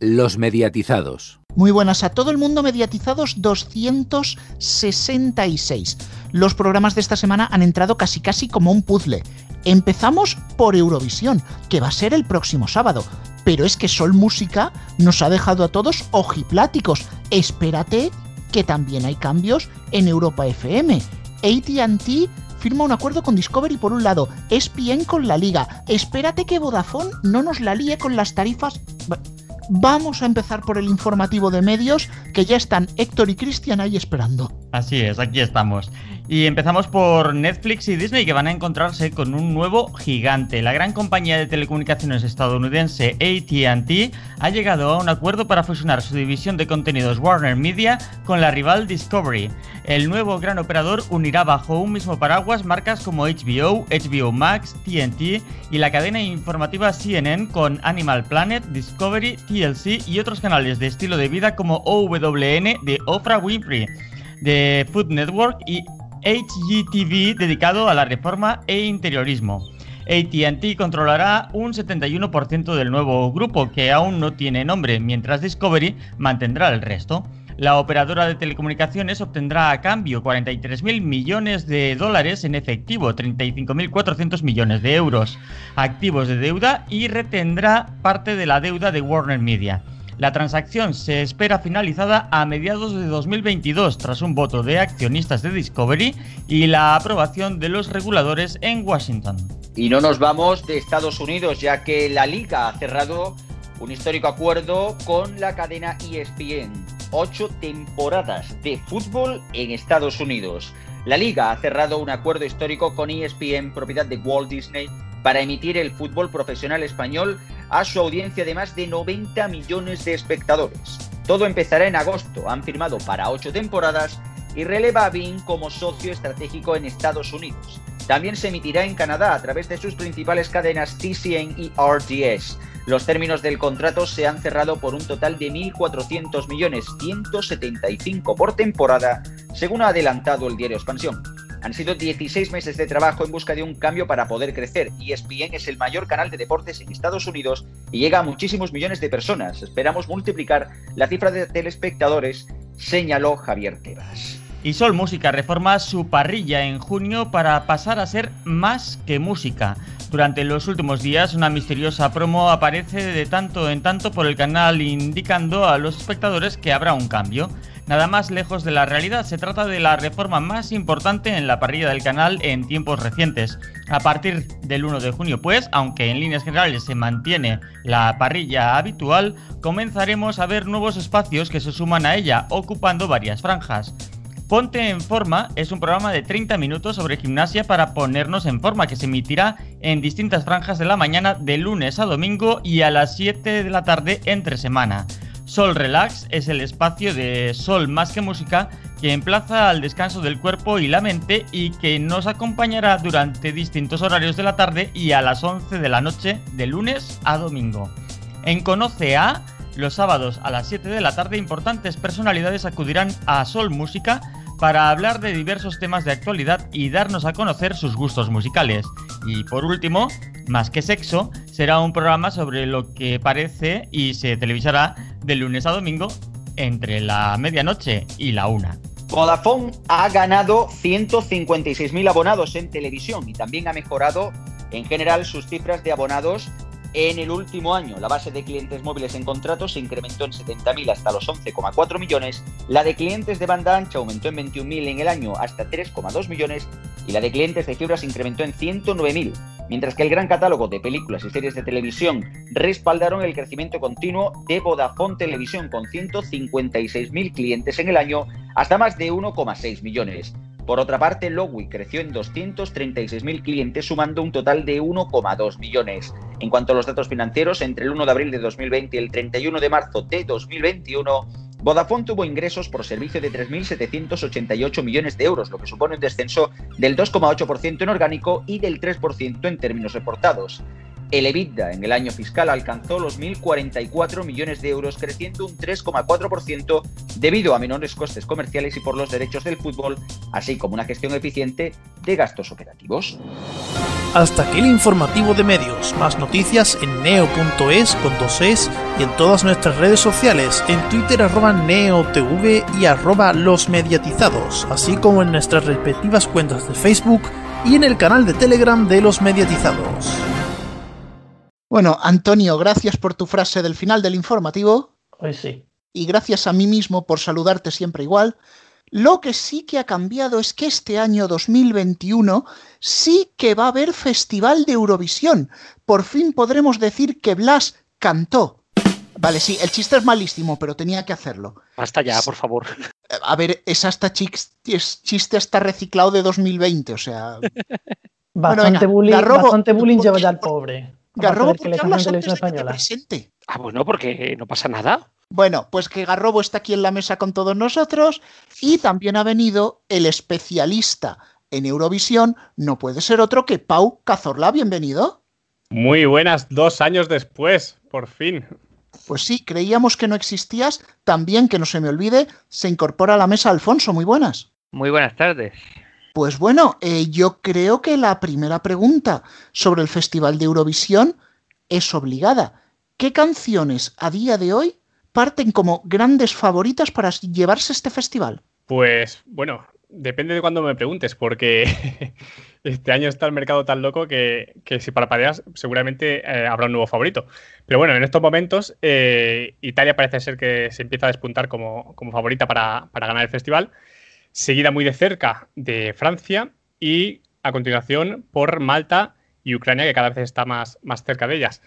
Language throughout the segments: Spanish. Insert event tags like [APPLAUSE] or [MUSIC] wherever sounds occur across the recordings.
Los mediatizados. Muy buenas a todo el mundo mediatizados 266. Los programas de esta semana han entrado casi casi como un puzzle. Empezamos por Eurovisión, que va a ser el próximo sábado. Pero es que Sol Música nos ha dejado a todos ojipláticos. Espérate que también hay cambios en Europa FM. ATT firma un acuerdo con Discovery por un lado, ESPN con la liga. Espérate que Vodafone no nos la líe con las tarifas... Vamos a empezar por el informativo de medios, que ya están Héctor y Cristian ahí esperando. Así es, aquí estamos. Y empezamos por Netflix y Disney que van a encontrarse con un nuevo gigante. La gran compañía de telecomunicaciones estadounidense ATT ha llegado a un acuerdo para fusionar su división de contenidos Warner Media con la rival Discovery. El nuevo gran operador unirá bajo un mismo paraguas marcas como HBO, HBO Max, TNT y la cadena informativa CNN con Animal Planet, Discovery, Y otros canales de estilo de vida como OWN de Oprah Winfrey, de Food Network y HGTV dedicado a la reforma e interiorismo. ATT controlará un 71% del nuevo grupo, que aún no tiene nombre, mientras Discovery mantendrá el resto. La operadora de telecomunicaciones obtendrá a cambio 43.000 millones de dólares en efectivo, 35.400 millones de euros, activos de deuda y retendrá parte de la deuda de Warner Media. La transacción se espera finalizada a mediados de 2022 tras un voto de accionistas de Discovery y la aprobación de los reguladores en Washington. Y no nos vamos de Estados Unidos ya que la liga ha cerrado un histórico acuerdo con la cadena ESPN. Ocho temporadas de fútbol en Estados Unidos. La liga ha cerrado un acuerdo histórico con ESPN, propiedad de Walt Disney, para emitir el fútbol profesional español a su audiencia de más de 90 millones de espectadores. Todo empezará en agosto, han firmado para ocho temporadas y releva a Bing como socio estratégico en Estados Unidos. También se emitirá en Canadá a través de sus principales cadenas TCN y RDS. Los términos del contrato se han cerrado por un total de 1.400 millones 175 por temporada, según ha adelantado el diario Expansión. Han sido 16 meses de trabajo en busca de un cambio para poder crecer. ESPN es el mayor canal de deportes en Estados Unidos y llega a muchísimos millones de personas. Esperamos multiplicar la cifra de telespectadores, señaló Javier Tebas. Y Sol Música reforma su parrilla en junio para pasar a ser más que música. Durante los últimos días, una misteriosa promo aparece de tanto en tanto por el canal indicando a los espectadores que habrá un cambio. Nada más lejos de la realidad, se trata de la reforma más importante en la parrilla del canal en tiempos recientes. A partir del 1 de junio, pues, aunque en líneas generales se mantiene la parrilla habitual, comenzaremos a ver nuevos espacios que se suman a ella, ocupando varias franjas. Ponte en Forma es un programa de 30 minutos sobre gimnasia para ponernos en forma que se emitirá en distintas franjas de la mañana de lunes a domingo y a las 7 de la tarde entre semana. Sol Relax es el espacio de Sol más que música que emplaza al descanso del cuerpo y la mente y que nos acompañará durante distintos horarios de la tarde y a las 11 de la noche de lunes a domingo. En Conoce a, los sábados a las 7 de la tarde, importantes personalidades acudirán a Sol Música para hablar de diversos temas de actualidad y darnos a conocer sus gustos musicales. Y por último, Más que Sexo será un programa sobre lo que parece y se televisará de lunes a domingo entre la medianoche y la una. Vodafone ha ganado 156.000 abonados en televisión y también ha mejorado en general sus cifras de abonados en el último año, la base de clientes móviles en contrato se incrementó en 70.000 hasta los 11,4 millones, la de clientes de banda ancha aumentó en 21.000 en el año hasta 3,2 millones y la de clientes de fibra se incrementó en 109.000, mientras que el gran catálogo de películas y series de televisión respaldaron el crecimiento continuo de Vodafone Televisión con 156.000 clientes en el año hasta más de 1,6 millones. Por otra parte, Lowy creció en 236.000 clientes, sumando un total de 1,2 millones. En cuanto a los datos financieros, entre el 1 de abril de 2020 y el 31 de marzo de 2021, Vodafone tuvo ingresos por servicio de 3.788 millones de euros, lo que supone un descenso del 2,8% en orgánico y del 3% en términos reportados. El EBITDA en el año fiscal alcanzó los 1.044 millones de euros, creciendo un 3,4% debido a menores costes comerciales y por los derechos del fútbol, así como una gestión eficiente de gastos operativos. Hasta aquí el informativo de medios. Más noticias en neo.es con dos es y en todas nuestras redes sociales, en Twitter arroba neotv y arroba los mediatizados, así como en nuestras respectivas cuentas de Facebook y en el canal de Telegram de los mediatizados. Bueno, Antonio, gracias por tu frase del final del informativo. Pues sí. Y gracias a mí mismo por saludarte siempre igual. Lo que sí que ha cambiado es que este año 2021 sí que va a haber Festival de Eurovisión. Por fin podremos decir que Blas cantó. Vale, sí, el chiste es malísimo, pero tenía que hacerlo. Basta ya, por favor. A ver, es hasta chiste hasta reciclado de 2020, o sea. [LAUGHS] Bastante bullying, bastante bullying lleva ya al pobre. Garrobo, ¿por qué hablas antes de que te presente? Ah, bueno, porque no pasa nada. Bueno, pues que Garrobo está aquí en la mesa con todos nosotros y también ha venido el especialista en Eurovisión, no puede ser otro que Pau Cazorla. Bienvenido. Muy buenas, dos años después, por fin. Pues sí, creíamos que no existías. También, que no se me olvide, se incorpora a la mesa Alfonso. Muy buenas. Muy buenas tardes. Pues bueno, eh, yo creo que la primera pregunta sobre el Festival de Eurovisión es obligada. ¿Qué canciones a día de hoy parten como grandes favoritas para llevarse este festival? Pues bueno, depende de cuándo me preguntes, porque [LAUGHS] este año está el mercado tan loco que, si para pareas seguramente eh, habrá un nuevo favorito. Pero bueno, en estos momentos eh, Italia parece ser que se empieza a despuntar como, favorita para, para ganar el festival seguida muy de cerca de Francia y a continuación por Malta y Ucrania, que cada vez está más, más cerca de ellas.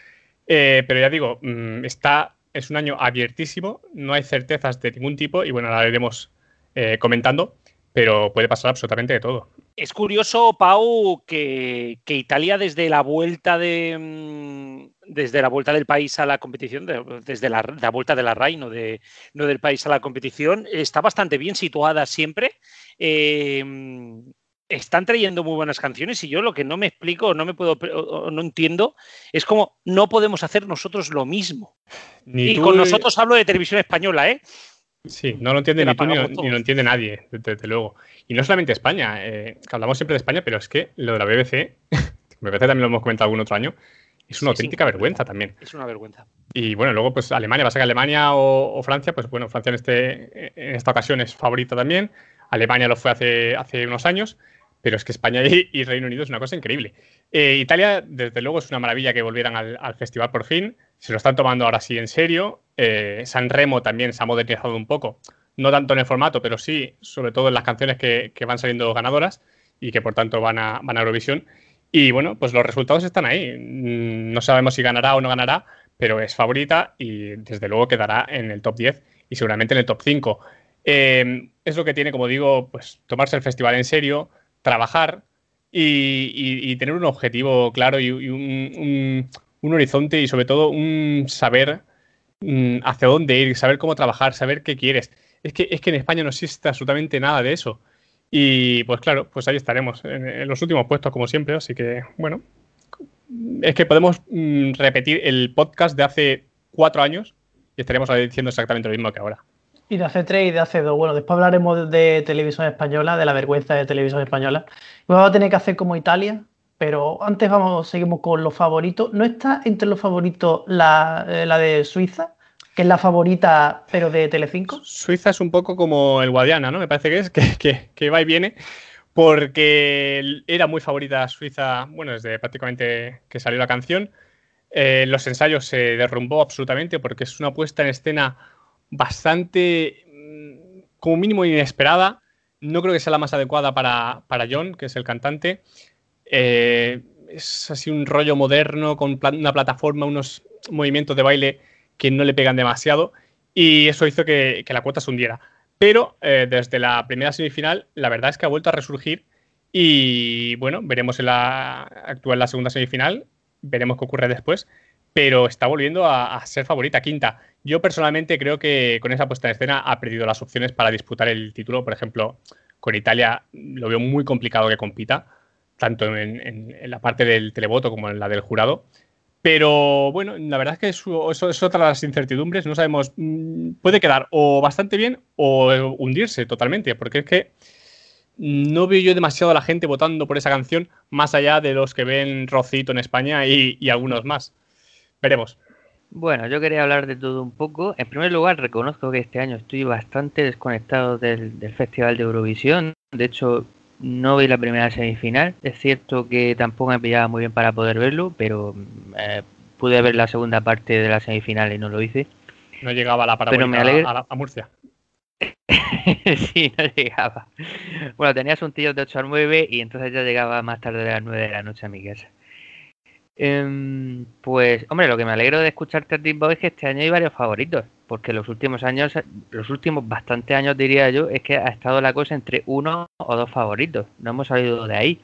Eh, pero ya digo, mm, está, es un año abiertísimo, no hay certezas de ningún tipo y bueno, la iremos eh, comentando, pero puede pasar absolutamente de todo. Es curioso, Pau, que, Italia desde la vuelta de mm, desde la vuelta del país a la competición, desde la, vuelta de la RAI, no, de, no del país a la competición, está bastante bien situada siempre. Em, están trayendo muy buenas canciones y yo lo que no me explico, no me puedo, no entiendo, es como no podemos hacer nosotros lo mismo. y con nosotros hablo de televisión española, ¿eh? Sí, no lo entiende ni tú ni, lo entiende nadie, desde, luego. Y no solamente España, eh, hablamos siempre de España, pero es que lo de la BBC, [LAUGHS] BBC también lo hemos comentado algún otro año, es una auténtica vergüenza también. Es una vergüenza. Y bueno, luego pues Alemania, va a que Alemania o, Francia, pues bueno, Francia en, este, en esta ocasión es favorita también, Alemania lo fue hace, hace unos años, pero es que España y, Reino Unido es una cosa increíble. Eh, Italia, desde luego, es una maravilla que volvieran al, festival por fin, se lo están tomando ahora sí en serio, eh, San Remo también se ha modernizado un poco, no tanto en el formato, pero sí, sobre todo en las canciones que, van saliendo ganadoras y que por tanto van a, van a Eurovisión. Y bueno, pues los resultados están ahí. Mm, no sabemos si ganará o no ganará, pero es favorita y desde luego quedará en el top 10 y seguramente en el top 5. Em, es lo que tiene, como digo, pues tomarse el festival en serio, trabajar y, tener un objetivo claro y, un, horizonte y sobre todo un saber Mm, hacia dónde ir, saber cómo trabajar, saber qué quieres. Es que, es que en España no existe absolutamente nada de eso. Y pues claro, pues ahí estaremos, en, los últimos puestos como siempre, así que bueno, es que podemos mm, repetir el podcast de hace cuatro años y estaremos diciendo exactamente lo mismo que ahora. Y de hace tres y de hace dos. Bueno, después hablaremos de televisión española, de la vergüenza de televisión española. Vamos a tener que hacer como Italia, pero antes vamos, seguimos con los favoritos. ¿No está entre los favoritos la, eh, la de Suiza? Que es la favorita, pero de Telecinco. Suiza es un poco como el Guadiana, ¿no? Me parece que es, que, que, va y viene, porque era muy favorita Suiza, bueno, desde prácticamente que salió la canción. Eh, los ensayos se derrumbó absolutamente porque es una puesta en escena bastante, mm, como mínimo, inesperada. No creo que sea la más adecuada para, para John, que es el cantante. Eh, es así un rollo moderno con una plataforma, unos movimientos de baile que no le pegan demasiado y eso hizo que, la cuota se hundiera. Pero eh, desde la primera semifinal, la verdad es que ha vuelto a resurgir y bueno, veremos en la actual la segunda semifinal, veremos qué ocurre después, pero está volviendo a, ser favorita quinta. Yo personalmente creo que con esa puesta en escena ha perdido las opciones para disputar el título. Por ejemplo, con Italia lo veo muy complicado que compita, tanto en la parte del televoto como en la del jurado. Pero bueno, la verdad es que eso, es otra de las incertidumbres. No sabemos, mm, puede quedar o bastante bien o hundirse totalmente, porque es que no veo yo demasiado a la gente votando por esa canción, más allá de los que ven Rocito en España y, algunos más. Veremos. Bueno, yo quería hablar de todo un poco. En primer lugar, reconozco que este año estoy bastante desconectado del, Festival de Eurovisión. De hecho, no vi la primera semifinal. Es cierto que tampoco me pillaba muy bien para poder verlo, pero eh, pude ver la segunda parte de la semifinal y no lo hice. No llegaba la parabólica a, Murcia. [LAUGHS] sí, no llegaba. Bueno, tenías un tío de 8 a 9 y entonces ya llegaba más tarde de las 9 de la noche a mi casa. Em, pues, hombre, lo que me alegro de escucharte a ti, es que este año hay varios favoritos, porque los últimos años, los últimos bastantes años diría yo, es que ha estado la cosa entre uno o dos favoritos. No hemos salido de ahí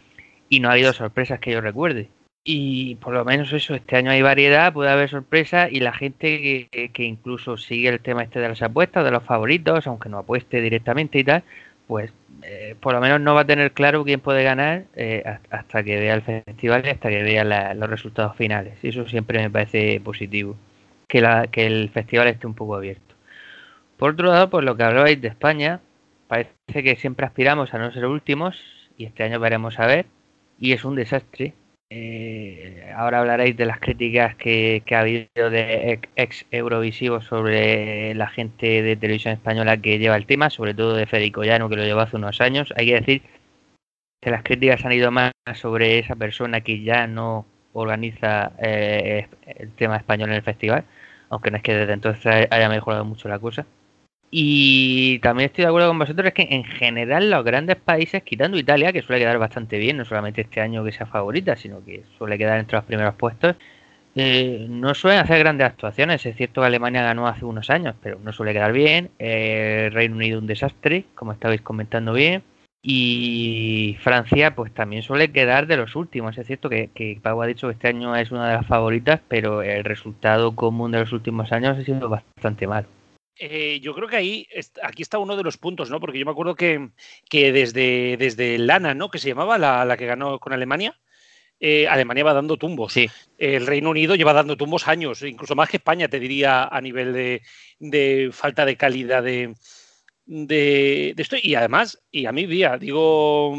y no ha habido sorpresas que yo recuerde. Y por lo menos eso, este año hay variedad, puede haber sorpresas y la gente que, incluso sigue el tema este de las apuestas, de los favoritos, aunque no apueste directamente y tal, pues eh, por lo menos no va a tener claro quién puede ganar eh, hasta que vea el festival y hasta que vea los resultados finales. Y eso siempre me parece positivo, que, la, que el festival esté un poco abierto. Por otro lado, pues lo que hablabais de España, parece que siempre aspiramos a no ser últimos y este año veremos a ver y es un desastre eh, ahora hablaréis de las críticas que, ha habido de ex Eurovisivos sobre la gente de televisión española que lleva el tema, sobre todo de Federico Llano, que lo llevó hace unos años. Hay que decir que las críticas han ido más sobre esa persona que ya no organiza eh, el tema español en el festival, aunque no es que desde entonces haya mejorado mucho la cosa. Y también estoy de acuerdo con vosotros, es que en general los grandes países, quitando Italia, que suele quedar bastante bien, no solamente este año que sea favorita, sino que suele quedar entre los primeros puestos, eh, no suelen hacer grandes actuaciones. Es cierto que Alemania ganó hace unos años, pero no suele quedar bien. Eh, Reino Unido un desastre, como estabais comentando bien. Y Francia, pues también suele quedar de los últimos. Es cierto que, que Pau ha dicho que este año es una de las favoritas, pero el resultado común de los últimos años ha sido bastante malo. Eh, yo creo que ahí, aquí está uno de los puntos, ¿no? Porque yo me acuerdo que, que desde, desde Lana, ¿no? Que se llamaba la, la que ganó con Alemania, eh, Alemania va dando tumbos. Sí. El Reino Unido lleva dando tumbos años, incluso más que España, te diría, a nivel de, de falta de calidad de, de, esto. Y además, y a mí, día, digo,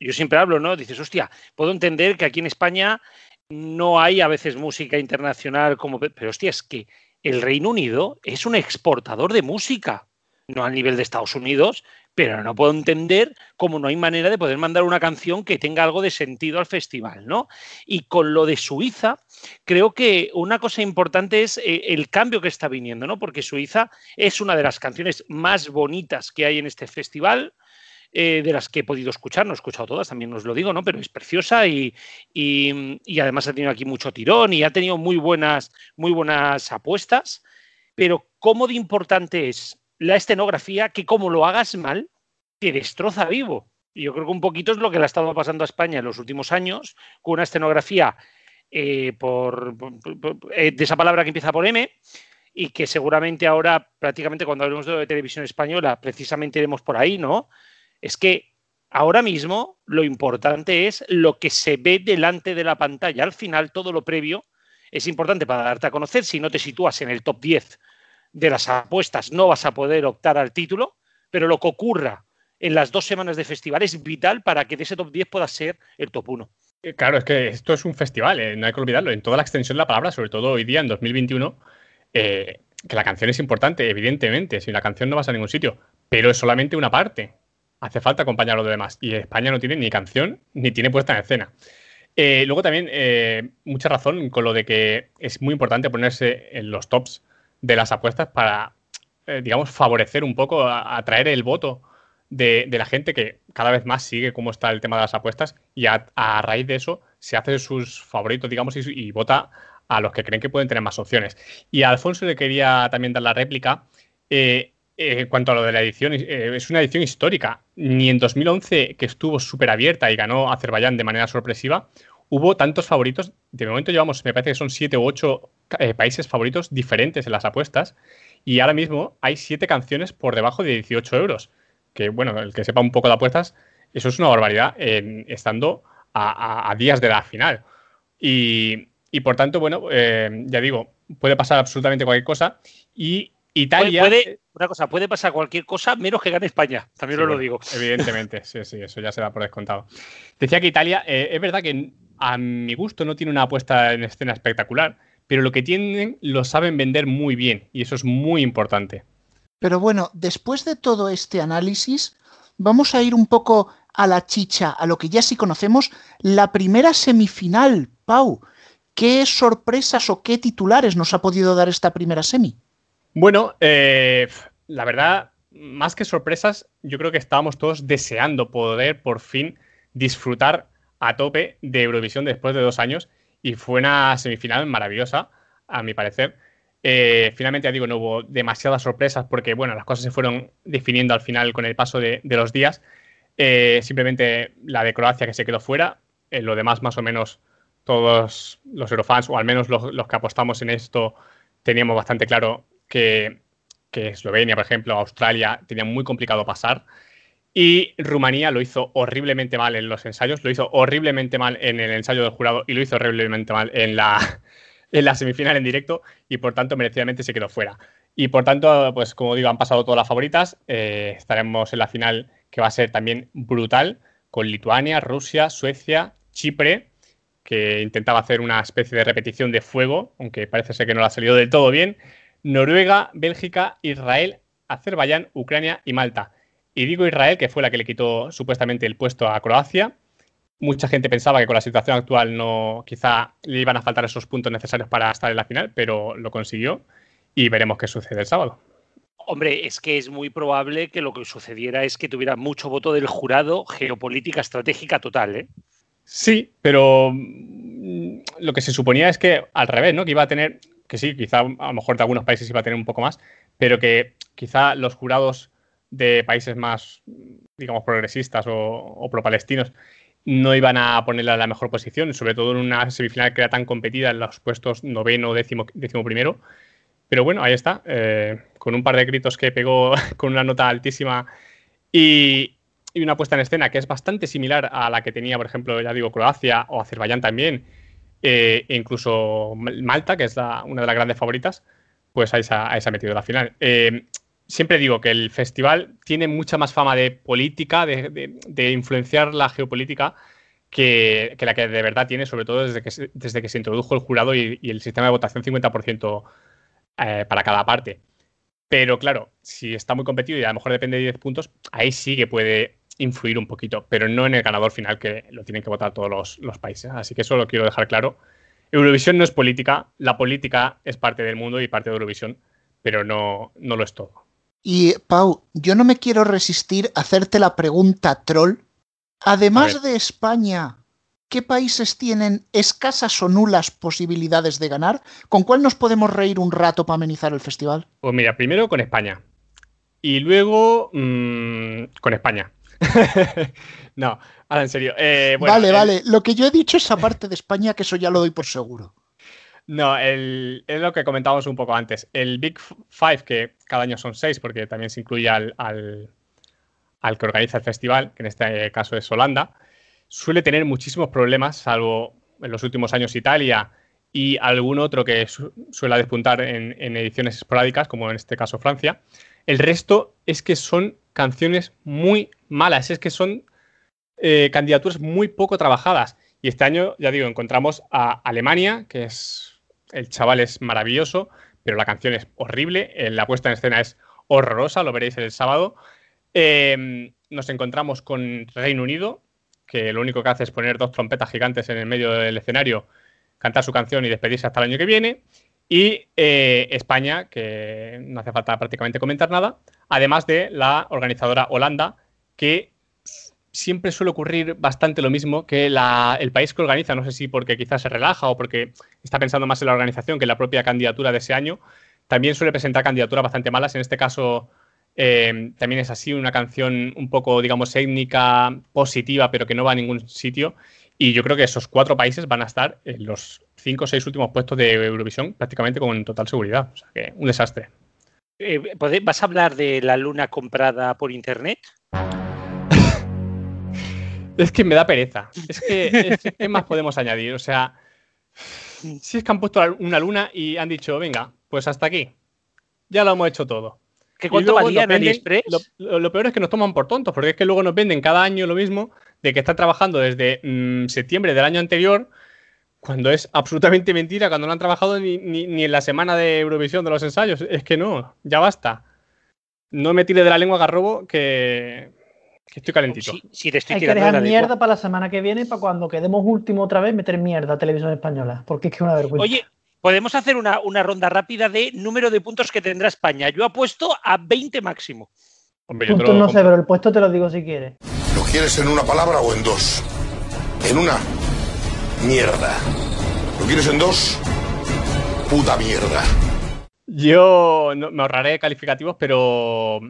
yo siempre hablo, ¿no? Dices, hostia, puedo entender que aquí en España no hay a veces música internacional como... Pero hostia, es que el Reino Unido es un exportador de música, no al nivel de Estados Unidos, pero no puedo entender cómo no hay manera de poder mandar una canción que tenga algo de sentido al festival, ¿no? Y con lo de Suiza, creo que una cosa importante es eh, el cambio que está viniendo, ¿no? Porque Suiza es una de las canciones más bonitas que hay en este festival. Eh, de las que he podido escuchar, no he escuchado todas, también os lo digo, ¿no? Pero es preciosa y, y, además ha tenido aquí mucho tirón y ha tenido muy buenas, muy buenas apuestas. Pero cómo de importante es la escenografía que como lo hagas mal, te destroza vivo. Y yo creo que un poquito es lo que le ha estado pasando a España en los últimos años, con una escenografía eh, por, eh, de esa palabra que empieza por M, y que seguramente ahora, prácticamente cuando hablemos de televisión española, precisamente iremos por ahí, ¿no? Es que ahora mismo lo importante es lo que se ve delante de la pantalla. Al final, todo lo previo es importante para darte a conocer. Si no te sitúas en el top 10 de las apuestas, no vas a poder optar al título, pero lo que ocurra en las dos semanas de festival es vital para que de ese top 10 pueda ser el top 1. Eh, claro, es que esto es un festival, eh, no hay que olvidarlo, en toda la extensión de la palabra, sobre todo hoy día, en 2021, eh, que la canción es importante, evidentemente, si la canción no vas a ningún sitio, pero es solamente una parte hace falta acompañar a los demás. Y España no tiene ni canción ni tiene puesta en escena. Eh, luego también, eh, mucha razón con lo de que es muy importante ponerse en los tops de las apuestas para, eh, digamos, favorecer un poco, atraer el voto de, la gente que cada vez más sigue cómo está el tema de las apuestas y a, raíz de eso se hace sus favoritos, digamos, y, vota a los que creen que pueden tener más opciones. Y a Alfonso le quería también dar la réplica. En cuanto a lo de la edición, eh, es una edición histórica. Ni en 2011, que estuvo súper abierta y ganó Azerbaiyán de manera sorpresiva, hubo tantos favoritos. De momento llevamos, me parece que son siete u ocho eh, países favoritos diferentes en las apuestas. Y ahora mismo hay siete canciones por debajo de 18 euros. Que, bueno, el que sepa un poco de apuestas, eso es una barbaridad estando a, días de la final. Y, por tanto, bueno, ya digo, puede pasar absolutamente cualquier cosa. Y Italia. Puede, una cosa, puede pasar cualquier cosa menos que gane España. También Sí, os lo digo. Evidentemente, sí, sí, eso ya se da por descontado. Decía que Italia, eh, es verdad que a mi gusto no tiene una puesta en escena espectacular, pero lo que tienen lo saben vender muy bien y eso es muy importante. Pero bueno, después de todo este análisis, vamos a ir un poco a la chicha, a lo que ya sí conocemos, la primera semifinal, Pau. ¿Qué sorpresas o qué titulares nos ha podido dar esta primera semi? Bueno, eh, la verdad, más que sorpresas, yo creo que estábamos todos deseando poder por fin disfrutar a tope de Eurovisión después de dos años y fue una semifinal maravillosa, a mi parecer. Eh, finalmente, ya digo, no hubo demasiadas sorpresas porque, bueno, las cosas se fueron definiendo al final con el paso de, los días. Eh, simplemente la de Croacia que se quedó fuera, eh, lo demás más o menos todos los Eurofans, o al menos los, los que apostamos en esto, teníamos bastante claro que, Eslovenia, por ejemplo, Australia, tenían muy complicado pasar. Y Rumanía lo hizo horriblemente mal en los ensayos, lo hizo horriblemente mal en el ensayo del jurado y lo hizo horriblemente mal en la, [LAUGHS] en la semifinal en directo y por tanto merecidamente se quedó fuera. Y por tanto, pues como digo, han pasado todas las favoritas. Eh, estaremos en la final que va a ser también brutal con Lituania, Rusia, Suecia, Chipre, que intentaba hacer una especie de repetición de fuego, aunque parece ser que no le ha salido del todo bien. Noruega, Bélgica, Israel, Azerbaiyán, Ucrania y Malta. Y digo Israel, que fue la que le quitó supuestamente el puesto a Croacia. Mucha gente pensaba que con la situación actual no, quizá le iban a faltar esos puntos necesarios para estar en la final, pero lo consiguió y veremos qué sucede el sábado. Hombre, es que es muy probable que lo que sucediera es que tuviera mucho voto del jurado geopolítica estratégica total, ¿eh? Sí, pero mm, lo que se suponía es que al revés, ¿no? Que iba a tener, que sí, quizá a lo mejor de algunos países iba a tener un poco más, pero que quizá los jurados de países más, digamos, progresistas o, pro-palestinos no iban a ponerla en la mejor posición, sobre todo en una semifinal que era tan competida en los puestos noveno, décimo, décimo primero. Pero bueno, ahí está, eh, con un par de gritos que pegó [LAUGHS] con una nota altísima y, y, una puesta en escena que es bastante similar a la que tenía, por ejemplo, ya digo, Croacia o Azerbaiyán también, eh, incluso Malta, que es una de las grandes favoritas, pues ahí se ha, metido la final. Eh, siempre digo que el festival tiene mucha más fama de política, de, influenciar la geopolítica, que, la que de verdad tiene, sobre todo desde que, se, desde que se introdujo el jurado y, y el sistema de votación 50% eh, para cada parte. Pero claro, si está muy competido y a lo mejor depende de 10 puntos, ahí sí que puede influir un poquito, pero no en el ganador final que lo tienen que votar todos los, los países. Así que eso lo quiero dejar claro. Eurovisión no es política, la política es parte del mundo y parte de Eurovisión, pero no, no lo es todo. Y Pau, yo no me quiero resistir a hacerte la pregunta troll. Además de España, ¿qué países tienen escasas o nulas posibilidades de ganar? ¿Con cuál nos podemos reír un rato para amenizar el festival? Pues mira, primero con España. Y luego mmm, con España. [LAUGHS] no, ahora en serio. Eh, bueno, vale, eh, vale. Lo que yo he dicho es aparte de España, que eso ya lo doy por seguro. No, el, es lo que comentábamos un poco antes. El Big Five, que cada año son seis, porque también se incluye al, al, al, que organiza el festival, que en este caso es Holanda, suele tener muchísimos problemas, salvo en los últimos años Italia y algún otro que su, suele despuntar en, en, ediciones esporádicas, como en este caso Francia. El resto es que son canciones muy malas, es que son eh, candidaturas muy poco trabajadas. Y este año, ya digo, encontramos a Alemania, que es el chaval es maravilloso, pero la canción es horrible, eh, la puesta en escena es horrorosa, lo veréis el sábado. Eh, nos encontramos con Reino Unido, que lo único que hace es poner dos trompetas gigantes en el medio del escenario, cantar su canción y despedirse hasta el año que viene. Y eh, España, que no hace falta prácticamente comentar nada, además de la organizadora Holanda, que siempre suele ocurrir bastante lo mismo que la, el país que organiza, no sé si porque quizás se relaja o porque está pensando más en la organización que en la propia candidatura de ese año, también suele presentar candidaturas bastante malas. En este caso eh, también es así, una canción un poco, digamos, étnica, positiva, pero que no va a ningún sitio. Y yo creo que esos cuatro países van a estar en los cinco o seis últimos puestos de Eurovisión prácticamente con total seguridad. O sea que un desastre. Eh, ¿Vas a hablar de la luna comprada por internet? Es que me da pereza. Es que, es, ¿qué más podemos añadir? O sea, si es que han puesto una luna y han dicho, venga, pues hasta aquí. ya lo hemos hecho todo. ¿Qué cuánto valía en AliExpress? Lo- lo peor es que nos toman por tontos, porque es que luego nos venden cada año lo mismo de que están trabajando desde mm, septiembre del año anterior, cuando es absolutamente [LAUGHS] mentira, cuando no han trabajado ni, ni- ni en la semana de Eurovisión de los ensayos. Es que no, ya basta. No me tire de la lengua garrobo que, que estoy calentito. Si, si te estoy Hay que de dejar la mierda lengua. para la semana que viene, para cuando quedemos último otra vez, meter mierda a televisión española. Porque es que es una vergüenza. Oye, podemos hacer una, una ronda rápida de número de puntos que tendrá España. Yo apuesto a 20 máximo. Hombre, yo te Puntos lo no sé, pero el puesto te lo digo si quieres. ¿Lo quieres en una palabra o en dos? En una, mierda. ¿Lo quieres en dos? Puta mierda. Yo no- me ahorraré calificativos, pero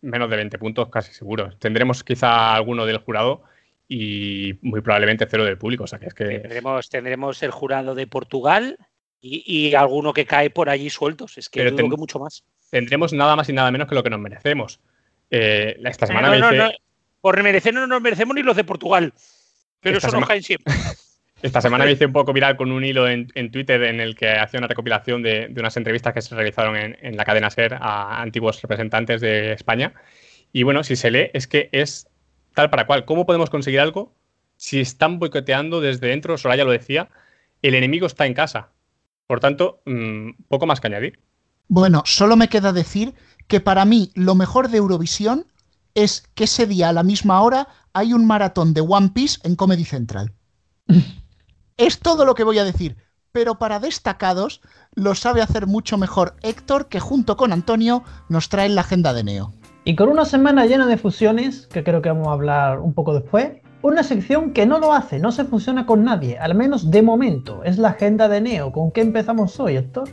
menos de 20 puntos casi seguro. Tendremos quizá alguno del jurado y muy probablemente cero del público. O sea que es que Tendremos, tendremos el jurado de Portugal y, y alguno que cae por allí sueltos. Es que Pero dudo ten- que mucho más. tendremos nada más y nada menos que lo que nos merecemos. Eh, esta semana No, me no, hice- no. Por merecer no nos merecemos ni los de Portugal. Pero Esta eso nos caen siempre. [LAUGHS] Esta semana me hice un poco viral con un hilo en, en Twitter en el que hacía una recopilación de, de unas entrevistas que se realizaron en, en la cadena SER a antiguos representantes de España. Y bueno, si se lee, es que es tal para cual. ¿Cómo podemos conseguir algo si están boicoteando desde dentro? Soraya lo decía, el enemigo está en casa. Por tanto, mm, poco más que añadir. Bueno, solo me queda decir que para mí lo mejor de Eurovisión es que ese día a la misma hora hay un maratón de One Piece en Comedy Central. [LAUGHS] es todo lo que voy a decir. Pero para destacados lo sabe hacer mucho mejor Héctor, que junto con Antonio nos trae la agenda de Neo. Y con una semana llena de fusiones, que creo que vamos a hablar un poco después, una sección que no lo hace, no se fusiona con nadie, al menos de momento, es la agenda de Neo. ¿Con qué empezamos hoy, Héctor?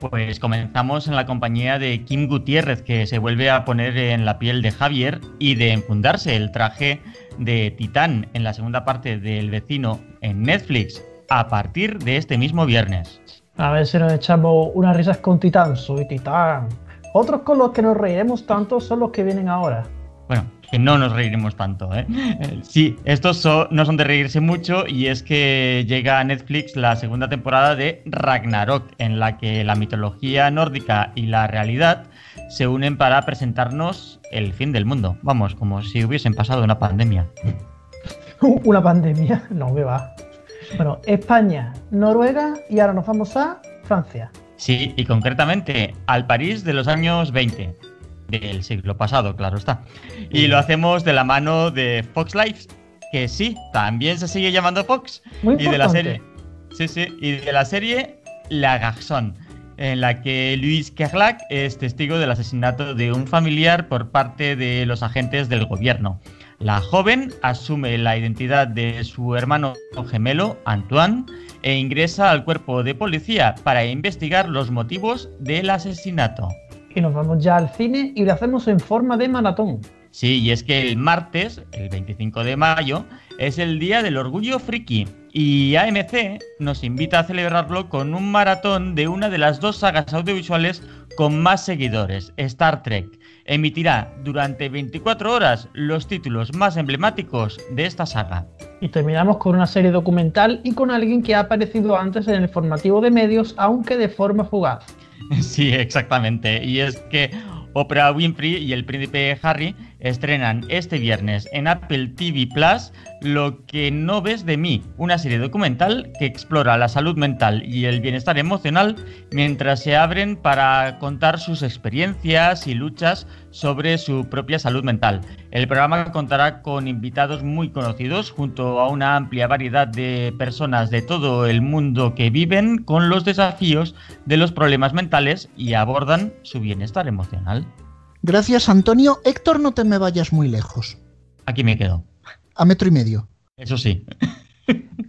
Pues comenzamos en la compañía de Kim Gutiérrez, que se vuelve a poner en la piel de Javier y de enfundarse el traje de Titán en la segunda parte del vecino en Netflix a partir de este mismo viernes. A ver si nos echamos unas risas con Titán, soy Titán. Otros con los que nos reiremos tanto son los que vienen ahora. Bueno, que no nos reiremos tanto, ¿eh? Eh, Sí, estos no son de reírse mucho y es que llega a Netflix la segunda temporada de Ragnarok, en la que la mitología nórdica y la realidad se unen para presentarnos el fin del mundo. Vamos, como si hubiesen pasado una pandemia. [LAUGHS] Una pandemia, no me va. Bueno, España, Noruega y ahora nos vamos a Francia. Sí, y concretamente al París de los años 20, del siglo pasado, claro está. Y lo hacemos de la mano de Fox Life, que sí, también se sigue llamando Fox. Muy y de la serie. Sí, sí, y de la serie La Garçon, en la que Luis Kerlak es testigo del asesinato de un familiar por parte de los agentes del gobierno. La joven asume la identidad de su hermano gemelo, Antoine, e ingresa al cuerpo de policía para investigar los motivos del asesinato. Y nos vamos ya al cine y lo hacemos en forma de maratón. Sí, y es que el martes, el 25 de mayo, es el Día del Orgullo Friki. Y AMC nos invita a celebrarlo con un maratón de una de las dos sagas audiovisuales con más seguidores, Star Trek. Emitirá durante 24 horas los títulos más emblemáticos de esta saga. Y terminamos con una serie documental y con alguien que ha aparecido antes en el formativo de medios, aunque de forma fugaz. [LAUGHS] Sí, exactamente. Y es que Oprah Winfrey y el príncipe Harry estrenan este viernes en Apple TV Plus Lo que no ves de mí, una serie documental que explora la salud mental y el bienestar emocional mientras se abren para contar sus experiencias y luchas sobre su propia salud mental. El programa contará con invitados muy conocidos junto a una amplia variedad de personas de todo el mundo que viven con los desafíos de los problemas mentales y abordan su bienestar emocional. Gracias, Antonio. Héctor, no te me vayas muy lejos. Aquí me quedo. A metro y medio. Eso sí. [LAUGHS]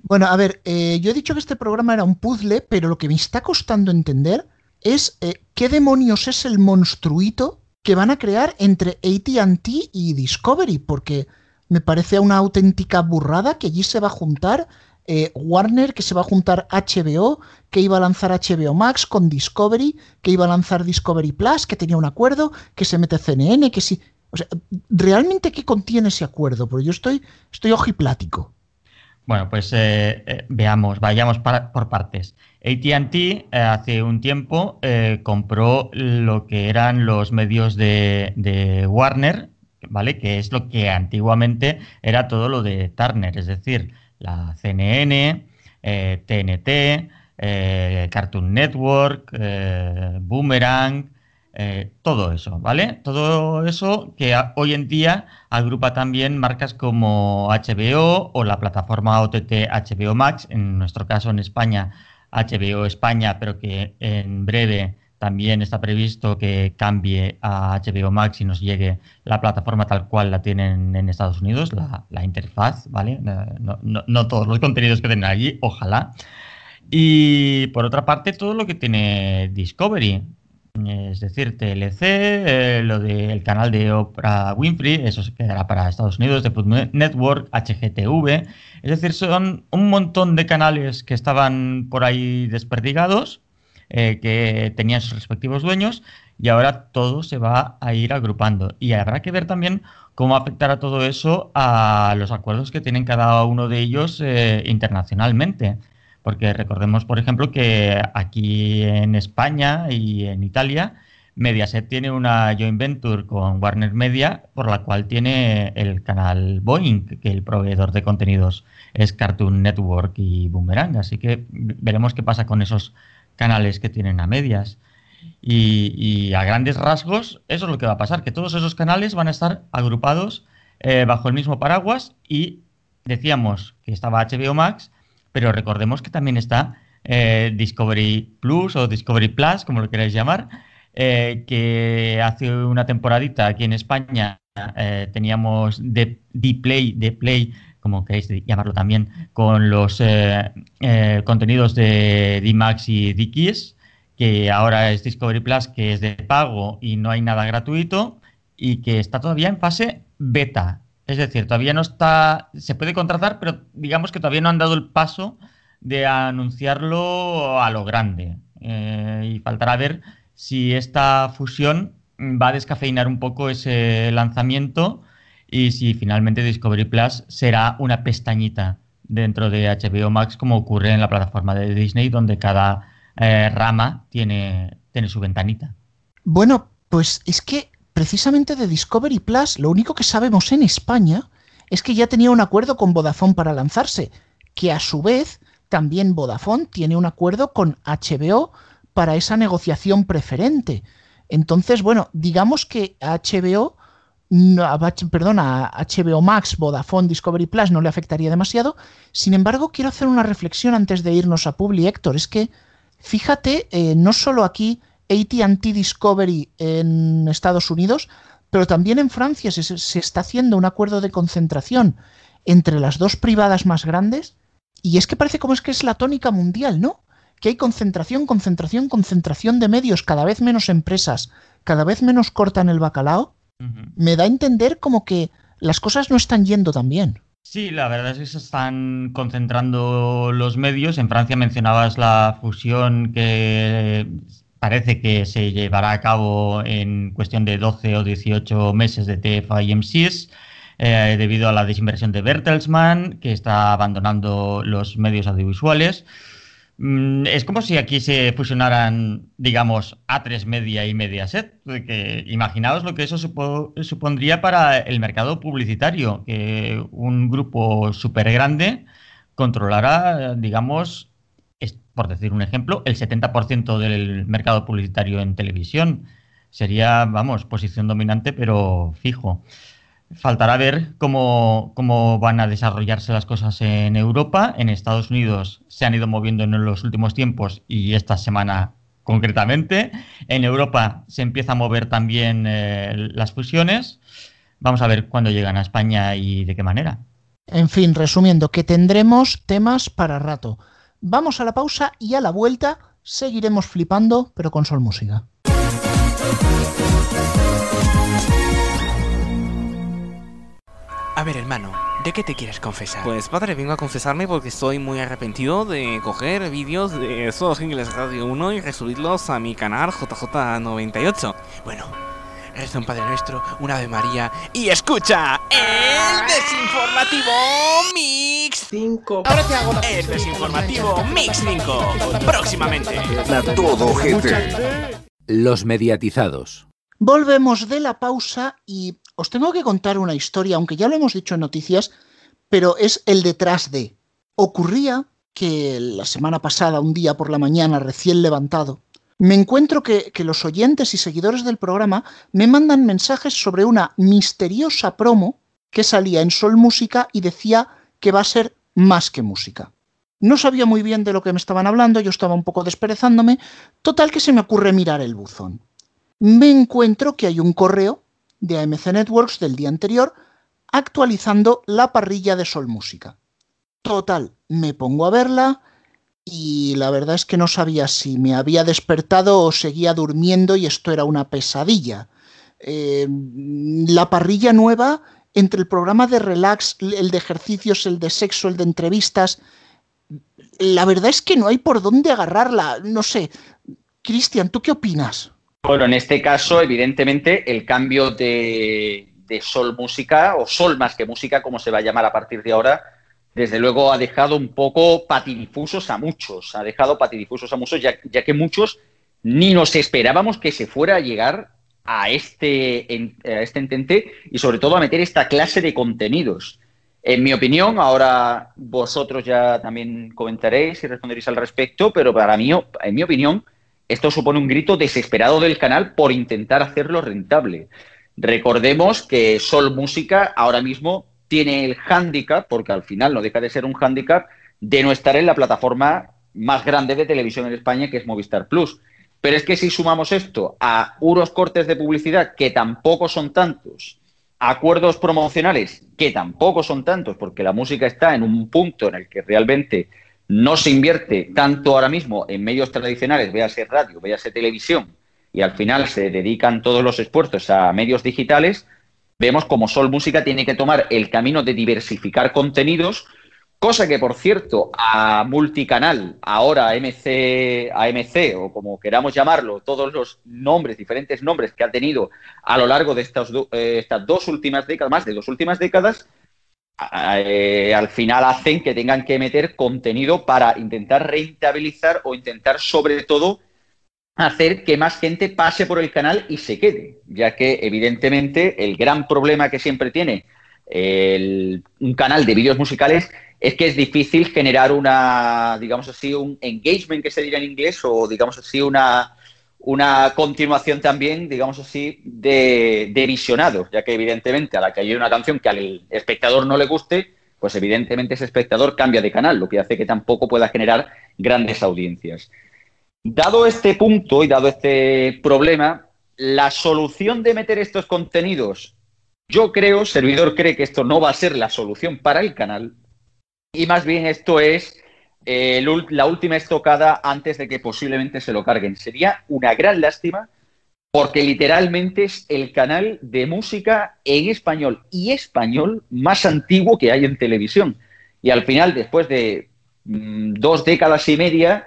Bueno, a ver, eh, yo he dicho que este programa era un puzzle, pero lo que me está costando entender es eh, qué demonios es el monstruito que van a crear entre ATT y Discovery, porque me parece una auténtica burrada que allí se va a juntar eh, Warner, que se va a juntar HBO, que iba a lanzar HBO Max con Discovery, que iba a lanzar Discovery Plus, que tenía un acuerdo, que se mete CNN, que sí. O sea, ¿realmente qué contiene ese acuerdo? Porque yo estoy, estoy ojiplático. Bueno, pues eh, eh, veamos, vayamos por partes. ATT hace un tiempo compró lo que eran los medios de, Warner, ¿vale? Que es lo que antiguamente era todo lo de Turner, es decir, la CNN, TNT, Cartoon Network, Boomerang, eh, todo eso, ¿vale? Todo eso que hoy en día agrupa también marcas como HBO o la plataforma OTT HBO Max, en nuestro caso en España, HBO España, pero que en breve también está previsto que cambie a HBO Max y nos llegue la plataforma tal cual la tienen en Estados Unidos, la, interfaz, ¿vale? No, no, todos los contenidos que tienen allí, ojalá. Y por otra parte, todo lo que tiene Discovery, es decir, TLC, eh, lo del canal de Oprah Winfrey, eso se quedará para Estados Unidos, de Food Network, HGTV, es decir, son un montón de canales que estaban por ahí desperdigados, eh, que tenían sus respectivos dueños, y ahora todo se va a ir agrupando. Y habrá que ver también cómo afectará todo eso a los acuerdos que tienen cada uno de ellos eh, internacionalmente. Porque recordemos, por ejemplo, que aquí en España y en Italia, Mediaset tiene una joint venture con Warner Media, por la cual tiene el canal Boeing, que el proveedor de contenidos es Cartoon Network y Boomerang. Así que veremos qué pasa con esos canales que tienen a medias. Y, a grandes rasgos, eso es lo que va a pasar, que todos esos canales van a estar agrupados eh, bajo el mismo paraguas y decíamos que estaba HBO Max, pero recordemos que también está eh, Discovery Plus o Discovery Plus, como lo queráis llamar, eh, que hace una temporadita aquí en España teníamos de, Play, de Play, como queréis llamarlo también, con los contenidos de D-Max y D-Kiss, que ahora es Discovery Plus, que es de pago y no hay nada gratuito, y que está todavía en fase beta. Es decir, todavía no está, se puede contratar, pero digamos que todavía no han dado el paso de anunciarlo a lo grande. Eh, y faltará ver si esta fusión va a descafeinar un poco ese lanzamiento y si finalmente Discovery Plus será una pestañita dentro de HBO Max como ocurre en la plataforma de Disney donde cada eh, rama tiene, tiene su ventanita. Bueno, pues es que precisamente de Discovery Plus, lo único que sabemos en España es que ya tenía un acuerdo con Vodafone para lanzarse, que a su vez también Vodafone tiene un acuerdo con HBO para esa negociación preferente. Entonces, bueno, digamos que a HBO, perdón, a HBO Max, Vodafone, Discovery Plus no le afectaría demasiado. Sin embargo, quiero hacer una reflexión antes de irnos a Publi, Héctor. Es que, fíjate, eh, no solo aquí ATT Discovery en Estados Unidos, pero también en Francia se, se, está haciendo un acuerdo de concentración entre las dos privadas más grandes y es que parece como es que es la tónica mundial, ¿no? Que hay concentración, concentración, concentración de medios, cada vez menos empresas, cada vez menos cortan el bacalao. Me da a entender como que las cosas no están yendo tan bien. Sí, la verdad es que se están concentrando los medios. En Francia mencionabas la fusión que parece que se llevará a cabo en cuestión de 12 o 18 meses de TFA y MCs. Eh, debido a la desinversión de Bertelsmann, que está abandonando los medios audiovisuales. Mm, es como si aquí se fusionaran, digamos, A3 Media y Mediaset. Que, imaginaos lo que eso supondría para el mercado publicitario, que un grupo súper grande controlara, digamos, por decir un ejemplo, el 70% del mercado publicitario en televisión. Sería, vamos, posición dominante, pero fijo. Faltará ver cómo, cómo, van a desarrollarse las cosas en Europa. En Estados Unidos se han ido moviendo en los últimos tiempos y esta semana concretamente. En Europa se empieza a mover también eh, las fusiones. Vamos a ver cuándo llegan a España y de qué manera. En fin, resumiendo, que tendremos temas para rato. Vamos a la pausa y a la vuelta seguiremos flipando, pero con Sol Música. A ver, hermano, ¿de qué te quieres confesar? Pues padre, vengo a confesarme porque estoy muy arrepentido de coger vídeos de Solo Ingles Radio 1 y resubirlos a mi canal JJ98. Bueno, reza un Padre Nuestro, una Ave María y escucha el desinformativo Mix 5. Ahora te hago El desinformativo Mix 5. Próximamente. Todo, Los mediatizados. Volvemos de la pausa y os tengo que contar una historia, aunque ya lo hemos dicho en noticias, pero es el detrás de. Ocurría que la semana pasada, un día por la mañana, recién levantado, me encuentro que, los oyentes y seguidores del programa me mandan mensajes sobre una misteriosa promo que salía en Sol Música y decía que va a ser más que música. No sabía muy bien de lo que me estaban hablando, yo estaba un poco desperezándome, total que se me ocurre mirar el buzón. Me encuentro que hay un correo de AMC Networks del día anterior actualizando la parrilla de Sol Música. Total, me pongo a verla, y la verdad es que no sabía si me había despertado o seguía durmiendo y esto era una pesadilla. Eh, la parrilla nueva entre el programa de relax, el de ejercicios, el de sexo, el de entrevistas, la verdad es que no hay por dónde agarrarla. No sé. Cristian, ¿tú qué opinas? Bueno, en este caso, evidentemente, el cambio de, de Sol Música, o Sol más que música, como se va a llamar a partir de ahora, desde luego ha dejado un poco patidifusos a muchos, ha dejado patidifusos a muchos, ya, que muchos ni nos esperábamos que se fuera a llegar a este, a este entente y sobre todo a meter esta clase de contenidos. En mi opinión, ahora vosotros ya también comentaréis y responderéis al respecto, pero para mí, en mi opinión, esto supone un grito desesperado del canal por intentar hacerlo rentable. Recordemos que Sol Música ahora mismo tiene el hándicap, porque al final no deja de ser un hándicap, de no estar en la plataforma más grande de televisión en España, que es Movistar Plus. Pero es que si sumamos esto a unos cortes de publicidad que tampoco son tantos, acuerdos promocionales que tampoco son tantos, porque la música está en un punto en el que realmente no se invierte tanto ahora mismo en medios tradicionales, véase radio, véase televisión, y al final se dedican todos los esfuerzos a medios digitales, vemos como Sol Música tiene que tomar el camino de diversificar contenidos, cosa que, por cierto, a multicanal, ahora AMC, AMC o como queramos llamarlo, todos los nombres, diferentes nombres que ha tenido a lo largo de estas, eh, estas dos últimas décadas, más de dos últimas décadas, eh, al final hacen que tengan que meter contenido para intentar rentabilizar o intentar, sobre todo, hacer que más gente pase por el canal y se quede, ya que evidentemente el gran problema que siempre tiene un canal de vídeos musicales es que es difícil generar una, digamos así, un engagement que se diría en inglés o digamos así una, una continuación también, digamos así, de, de visionado, ya que evidentemente a la que hay una canción que al espectador no le guste, pues evidentemente ese espectador cambia de canal, lo que hace que tampoco pueda generar grandes audiencias. Dado este punto y dado este problema, la solución de meter estos contenidos, yo creo, servidor cree que esto no va a ser la solución para el canal y más bien esto es eh, la última estocada antes de que posiblemente se lo carguen. Sería una gran lástima porque literalmente es el canal de música en español y español más antiguo que hay en televisión. Y al final, después de mm, dos décadas y media,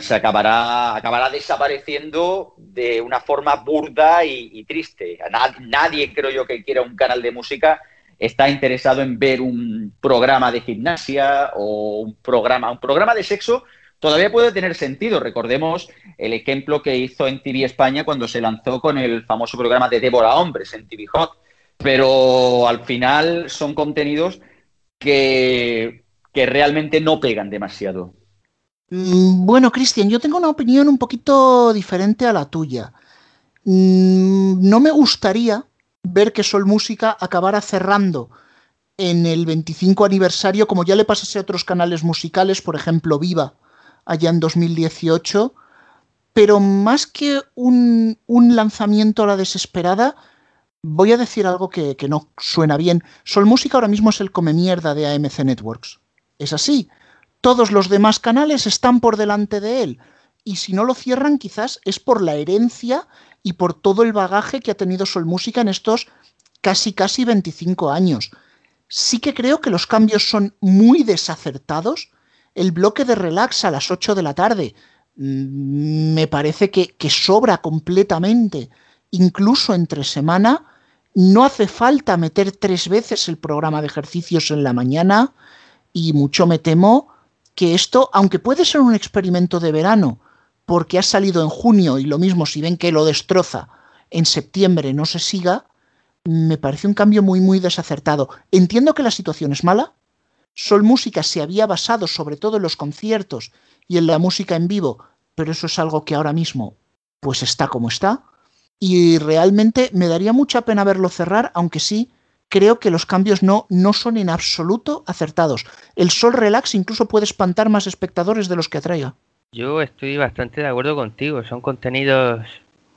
se acabará, acabará desapareciendo de una forma burda y, triste. nadie, creo yo, que quiera un canal de música está interesado en ver un programa de gimnasia o un programa, un programa de sexo. Todavía puede tener sentido. Recordemos el ejemplo que hizo en TV España cuando se lanzó con el famoso programa de Débora Hombres en TV Hot. Pero al final son contenidos que, que realmente no pegan demasiado. Mm, bueno, Cristian, yo tengo una opinión un poquito diferente a la tuya. Mm, no me gustaría ver que Sol Música acabara cerrando en el 25 aniversario, como ya le pasase a otros canales musicales, por ejemplo Viva, allá en 2018, pero más que un, lanzamiento a la desesperada, voy a decir algo que, no suena bien. Sol Música ahora mismo es el come mierda de AMC Networks. Es así. Todos los demás canales están por delante de él. Y si no lo cierran, quizás es por la herencia y por todo el bagaje que ha tenido Sol Música en estos casi casi 25 años. Sí que creo que los cambios son muy desacertados. El bloque de relax a las 8 de la tarde mm, me parece que, sobra completamente incluso entre semana. No hace falta meter tres veces el programa de ejercicios en la mañana y mucho me temo que esto, aunque puede ser un experimento de verano, porque ha salido en junio y lo mismo si ven que lo destroza en septiembre no se siga, me parece un cambio muy muy desacertado. Entiendo que la situación es mala. Sol Música se había basado sobre todo en los conciertos y en la música en vivo, pero eso es algo que ahora mismo pues está como está. Y realmente me daría mucha pena verlo cerrar, aunque sí creo que los cambios no, no son en absoluto acertados. El Sol Relax incluso puede espantar más espectadores de los que atraiga. Yo estoy bastante de acuerdo contigo. Son contenidos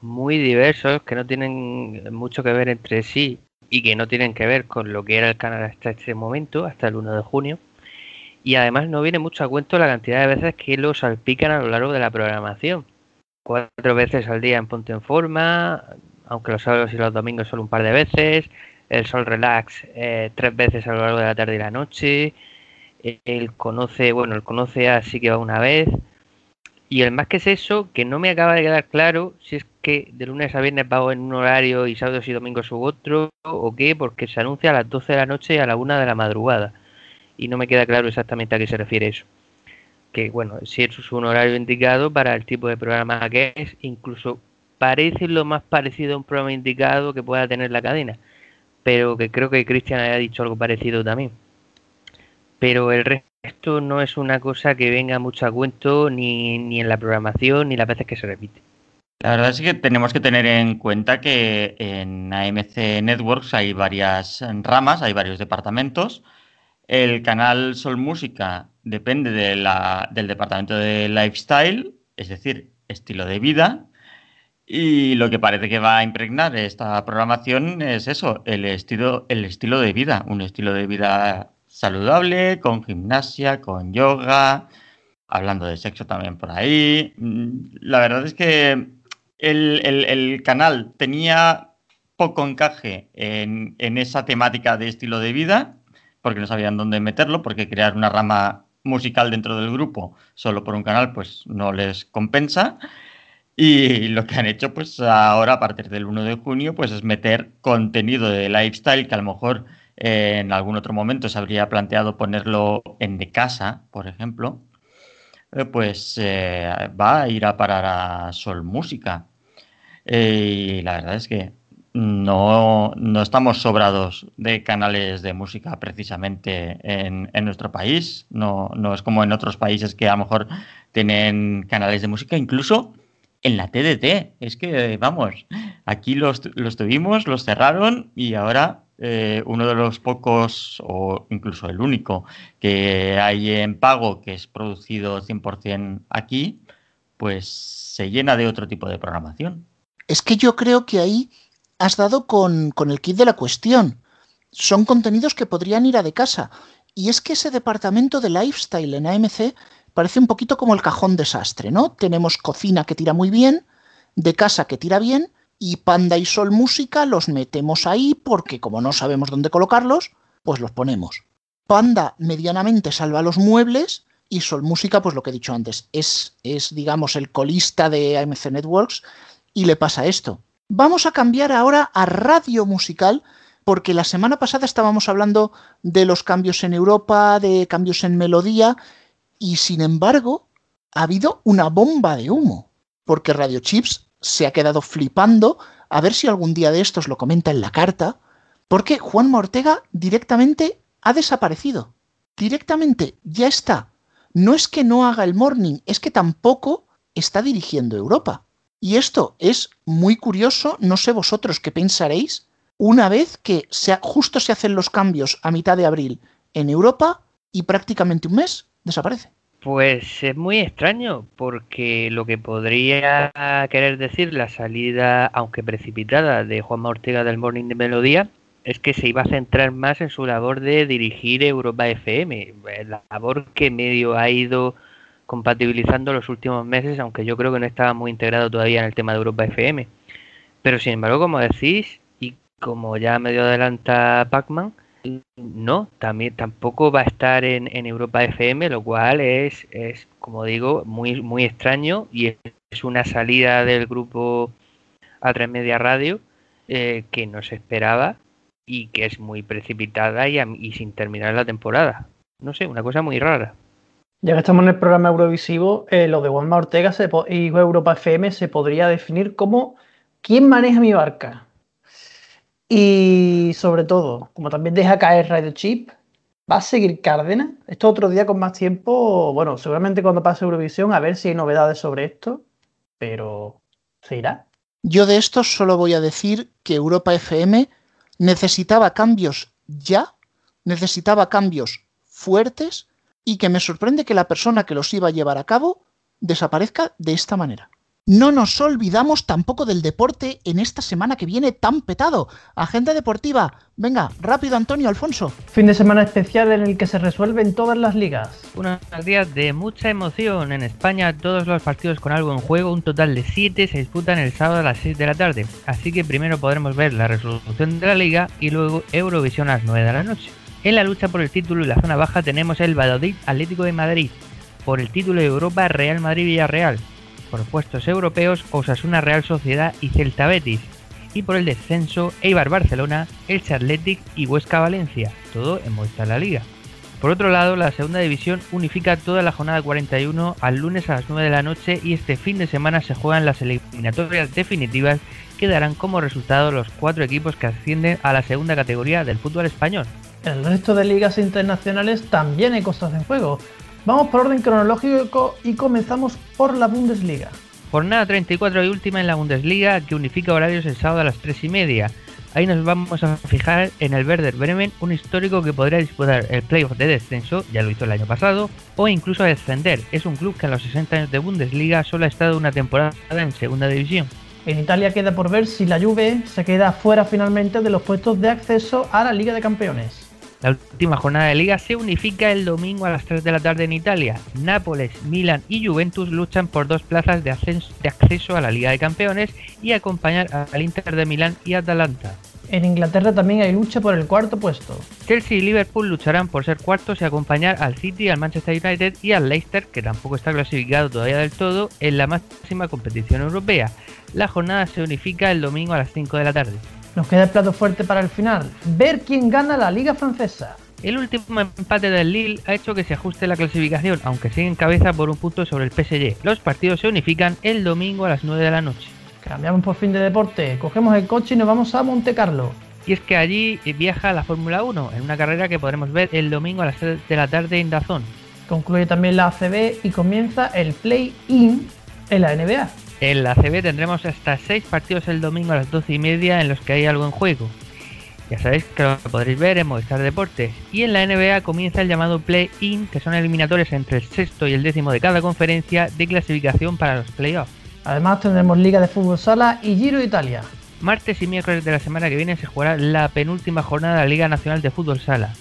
muy diversos que no tienen mucho que ver entre sí y que no tienen que ver con lo que era el canal hasta este momento, hasta el 1 de junio. Y además no viene mucho a cuento la cantidad de veces que lo salpican a lo largo de la programación. Cuatro veces al día en Ponte en Forma, aunque los sábados y los domingos solo un par de veces. El Sol Relax eh, tres veces a lo largo de la tarde y la noche. El Conoce, bueno, el Conoce así que va una vez. Y el más que es eso, que no me acaba de quedar claro si es que de lunes a viernes va en un horario y sábados y domingos u otro, o qué, porque se anuncia a las 12 de la noche y a la 1 de la madrugada. Y no me queda claro exactamente a qué se refiere eso. Que bueno, si eso es un horario indicado para el tipo de programa que es, incluso parece lo más parecido a un programa indicado que pueda tener la cadena. Pero que creo que Cristian haya dicho algo parecido también. Pero el resto esto no es una cosa que venga mucho a cuento ni, ni en la programación ni las veces que se repite. La verdad es que tenemos que tener en cuenta que en AMC Networks hay varias ramas, hay varios departamentos. El canal Sol Música depende de la, del departamento de lifestyle, es decir, estilo de vida. Y lo que parece que va a impregnar esta programación es eso, el estilo, el estilo de vida, un estilo de vida saludable, con gimnasia, con yoga, hablando de sexo también por ahí. Mm, la verdad es que el, canal tenía poco encaje en, esa temática de estilo de vida, porque no sabían dónde meterlo, porque crear una rama musical dentro del grupo solo por un canal pues no les compensa. Y lo que han hecho pues ahora a partir del 1 de junio pues es meter contenido de lifestyle que a lo mejor en algún otro momento se habría planteado ponerlo en de casa, por ejemplo, eh, pues eh, va a ir a parar a Sol Música. Eh, y la verdad es que no, estamos sobrados de canales de música precisamente en, nuestro país. No, no, es como en otros países que a lo mejor tienen canales de música, incluso en la TDT. Es que, vamos, aquí los, los tuvimos, los cerraron y ahora eh, uno de los pocos, o incluso el único, que hay en pago que es producido 100% aquí, pues se llena de otro tipo de programación. Es que yo creo que ahí has dado con, con el kit de la cuestión. Son contenidos que podrían ir a de casa. Y es que ese departamento de lifestyle en AMC parece un poquito como el cajón desastre, ¿no? Tenemos cocina que tira muy bien, de casa que tira bien, y Panda y Sol Música los metemos ahí porque como no sabemos dónde colocarlos, pues los ponemos. Panda medianamente salva los muebles y Sol Música, pues lo que he dicho antes, es, es digamos el colista de AMC Networks y le pasa esto. Vamos a cambiar ahora a radio musical porque la semana pasada estábamos hablando de los cambios en Europa, de cambios en melodía y sin embargo ha habido una bomba de humo porque Radio Chips se ha quedado flipando a ver si algún día de estos lo comenta en la carta, porque Juan Ortega directamente ha desaparecido. Directamente ya está. No es que no haga el morning, es que tampoco está dirigiendo Europa. Y esto es muy curioso, no sé vosotros qué pensaréis, una vez que justo se hacen los cambios a mitad de abril en Europa y prácticamente un mes desaparece. Pues es muy extraño, porque lo que podría querer decir la salida, aunque precipitada, de Juanma Ortega del Morning de Melodía, es que se iba a centrar más en su labor de dirigir Europa FM, la labor que medio ha ido compatibilizando los últimos meses, aunque yo creo que no estaba muy integrado todavía en el tema de Europa FM. Pero sin embargo, como decís, y como ya medio adelanta Pacman, no, también tampoco va a estar en, Europa FM, lo cual es, es, como digo, muy, muy extraño y es una salida del grupo a tres media radio eh, que no se esperaba y que es muy precipitada y, y sin terminar la temporada. No sé, una cosa muy rara. Ya que estamos en el programa Eurovisivo, eh, lo de Juanma Ortega y Europa FM se podría definir como ¿quién maneja mi barca? Y sobre todo, como también deja caer Radio Chip, ¿va a seguir Cárdenas? Esto otro día con más tiempo, bueno, seguramente cuando pase Eurovisión, a ver si hay novedades sobre esto, pero ¿se irá? Yo de esto solo voy a decir que Europa FM necesitaba cambios ya, necesitaba cambios fuertes y que me sorprende que la persona que los iba a llevar a cabo desaparezca de esta manera. No nos olvidamos tampoco del deporte en esta semana que viene tan petado. Agenda deportiva. Venga, rápido Antonio Alfonso. Fin de semana especial en el que se resuelven todas las ligas. Unos días de mucha emoción. En España todos los partidos con algo en juego, un total de 7, se disputan el sábado a las 6 de la tarde. Así que primero podremos ver la resolución de la liga y luego Eurovisión a las 9 de la noche. En la lucha por el título y la zona baja tenemos el Valladolid Atlético de Madrid. Por el título de Europa Real Madrid Villarreal. Por puestos europeos Osasuna Real Sociedad y Celta Betis. Y por el descenso Eibar Barcelona, Elche Athletic y Huesca Valencia. Todo en Movistar La Liga. Por otro lado, la segunda división unifica toda la jornada 41 al lunes a las 9 de la noche y este fin de semana se juegan las eliminatorias definitivas que darán como resultado los cuatro equipos que ascienden a la segunda categoría del fútbol español. El resto de ligas internacionales también hay cosas en juego. Vamos por orden cronológico y comenzamos por la Bundesliga. Jornada 34 y última en la Bundesliga que unifica horarios el sábado a las 3 y media. Ahí nos vamos a fijar en el Werder Bremen, un histórico que podría disputar el playoff de descenso, ya lo hizo el año pasado, o incluso descender. Es un club que en los 60 años de Bundesliga solo ha estado una temporada en segunda división. En Italia queda por ver si la Juve se queda fuera finalmente de los puestos de acceso a la Liga de Campeones. La última jornada de liga se unifica el domingo a las 3 de la tarde en Italia. Nápoles, Milan y Juventus luchan por dos plazas de, ascenso- de acceso a la Liga de Campeones y acompañar al Inter de Milán y Atalanta. En Inglaterra también hay lucha por el cuarto puesto. Chelsea y Liverpool lucharán por ser cuartos y acompañar al City, al Manchester United y al Leicester, que tampoco está clasificado todavía del todo, en la máxima competición europea. La jornada se unifica el domingo a las 5 de la tarde. Nos queda el plato fuerte para el final, ver quién gana la Liga Francesa. El último empate del Lille ha hecho que se ajuste la clasificación, aunque sigue en cabeza por un punto sobre el PSG. Los partidos se unifican el domingo a las 9 de la noche. Cambiamos por fin de deporte, cogemos el coche y nos vamos a Monte Carlo. Y es que allí viaja la Fórmula 1, en una carrera que podremos ver el domingo a las 3 de la tarde en Dazón. Concluye también la ACB y comienza el play-in en la NBA. En la ACB tendremos hasta 6 partidos el domingo a las 12 y media en los que hay algo en juego. Ya sabéis que lo podréis ver en Movistar Deportes. Y en la NBA comienza el llamado Play-In, que son eliminatorios entre el sexto y el décimo de cada conferencia de clasificación para los playoffs. Además tendremos Liga de Fútbol Sala y Giro de Italia. Martes y miércoles de la semana que viene se jugará la penúltima jornada de la Liga Nacional de Fútbol Sala.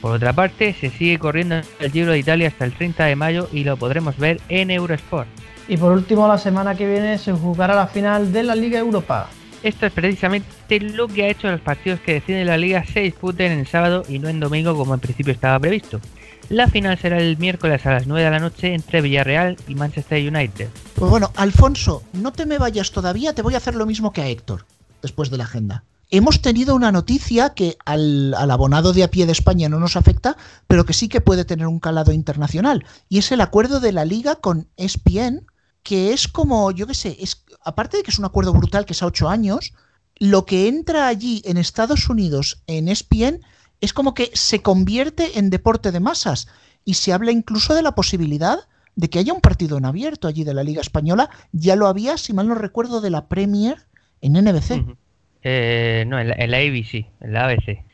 Por otra parte, se sigue corriendo el Giro de Italia hasta el 30 de mayo y lo podremos ver en Eurosport. Y por último, la semana que viene se jugará la final de la Liga Europa. Esto es precisamente lo que ha hecho los partidos que deciden la liga se disputen en sábado y no en domingo como en principio estaba previsto. La final será el miércoles a las 9 de la noche entre Villarreal y Manchester United. Pues bueno, Alfonso, no te me vayas todavía, te voy a hacer lo mismo que a Héctor, después de la agenda. Hemos tenido una noticia que al, al abonado de a pie de España no nos afecta, pero que sí que puede tener un calado internacional, y es el acuerdo de la liga con ESPN, que es como, yo qué sé, es, aparte de que es un acuerdo brutal que es a ocho años, lo que entra allí en Estados Unidos en ESPN es como que se convierte en deporte de masas y se habla incluso de la posibilidad de que haya un partido en abierto allí de la Liga Española. Ya lo había, si mal no recuerdo, de la Premier en NBC. Eh, no, en la ABC, en la ABC.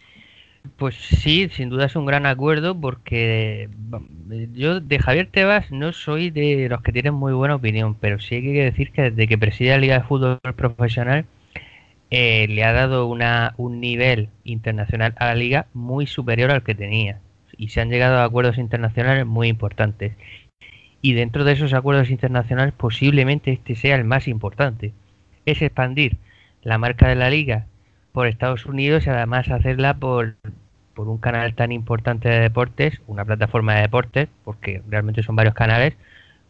Pues sí, sin duda es un gran acuerdo porque va- yo de Javier Tebas no soy de los que tienen muy buena opinión, pero sí hay que decir que desde que preside la Liga de Fútbol Profesional eh, le ha dado una, un nivel internacional a la liga muy superior al que tenía y se han llegado a acuerdos internacionales muy importantes. Y dentro de esos acuerdos internacionales posiblemente este sea el más importante. Es expandir la marca de la liga por Estados Unidos y además hacerla por, por un canal tan importante de deportes, una plataforma de deportes, porque realmente son varios canales,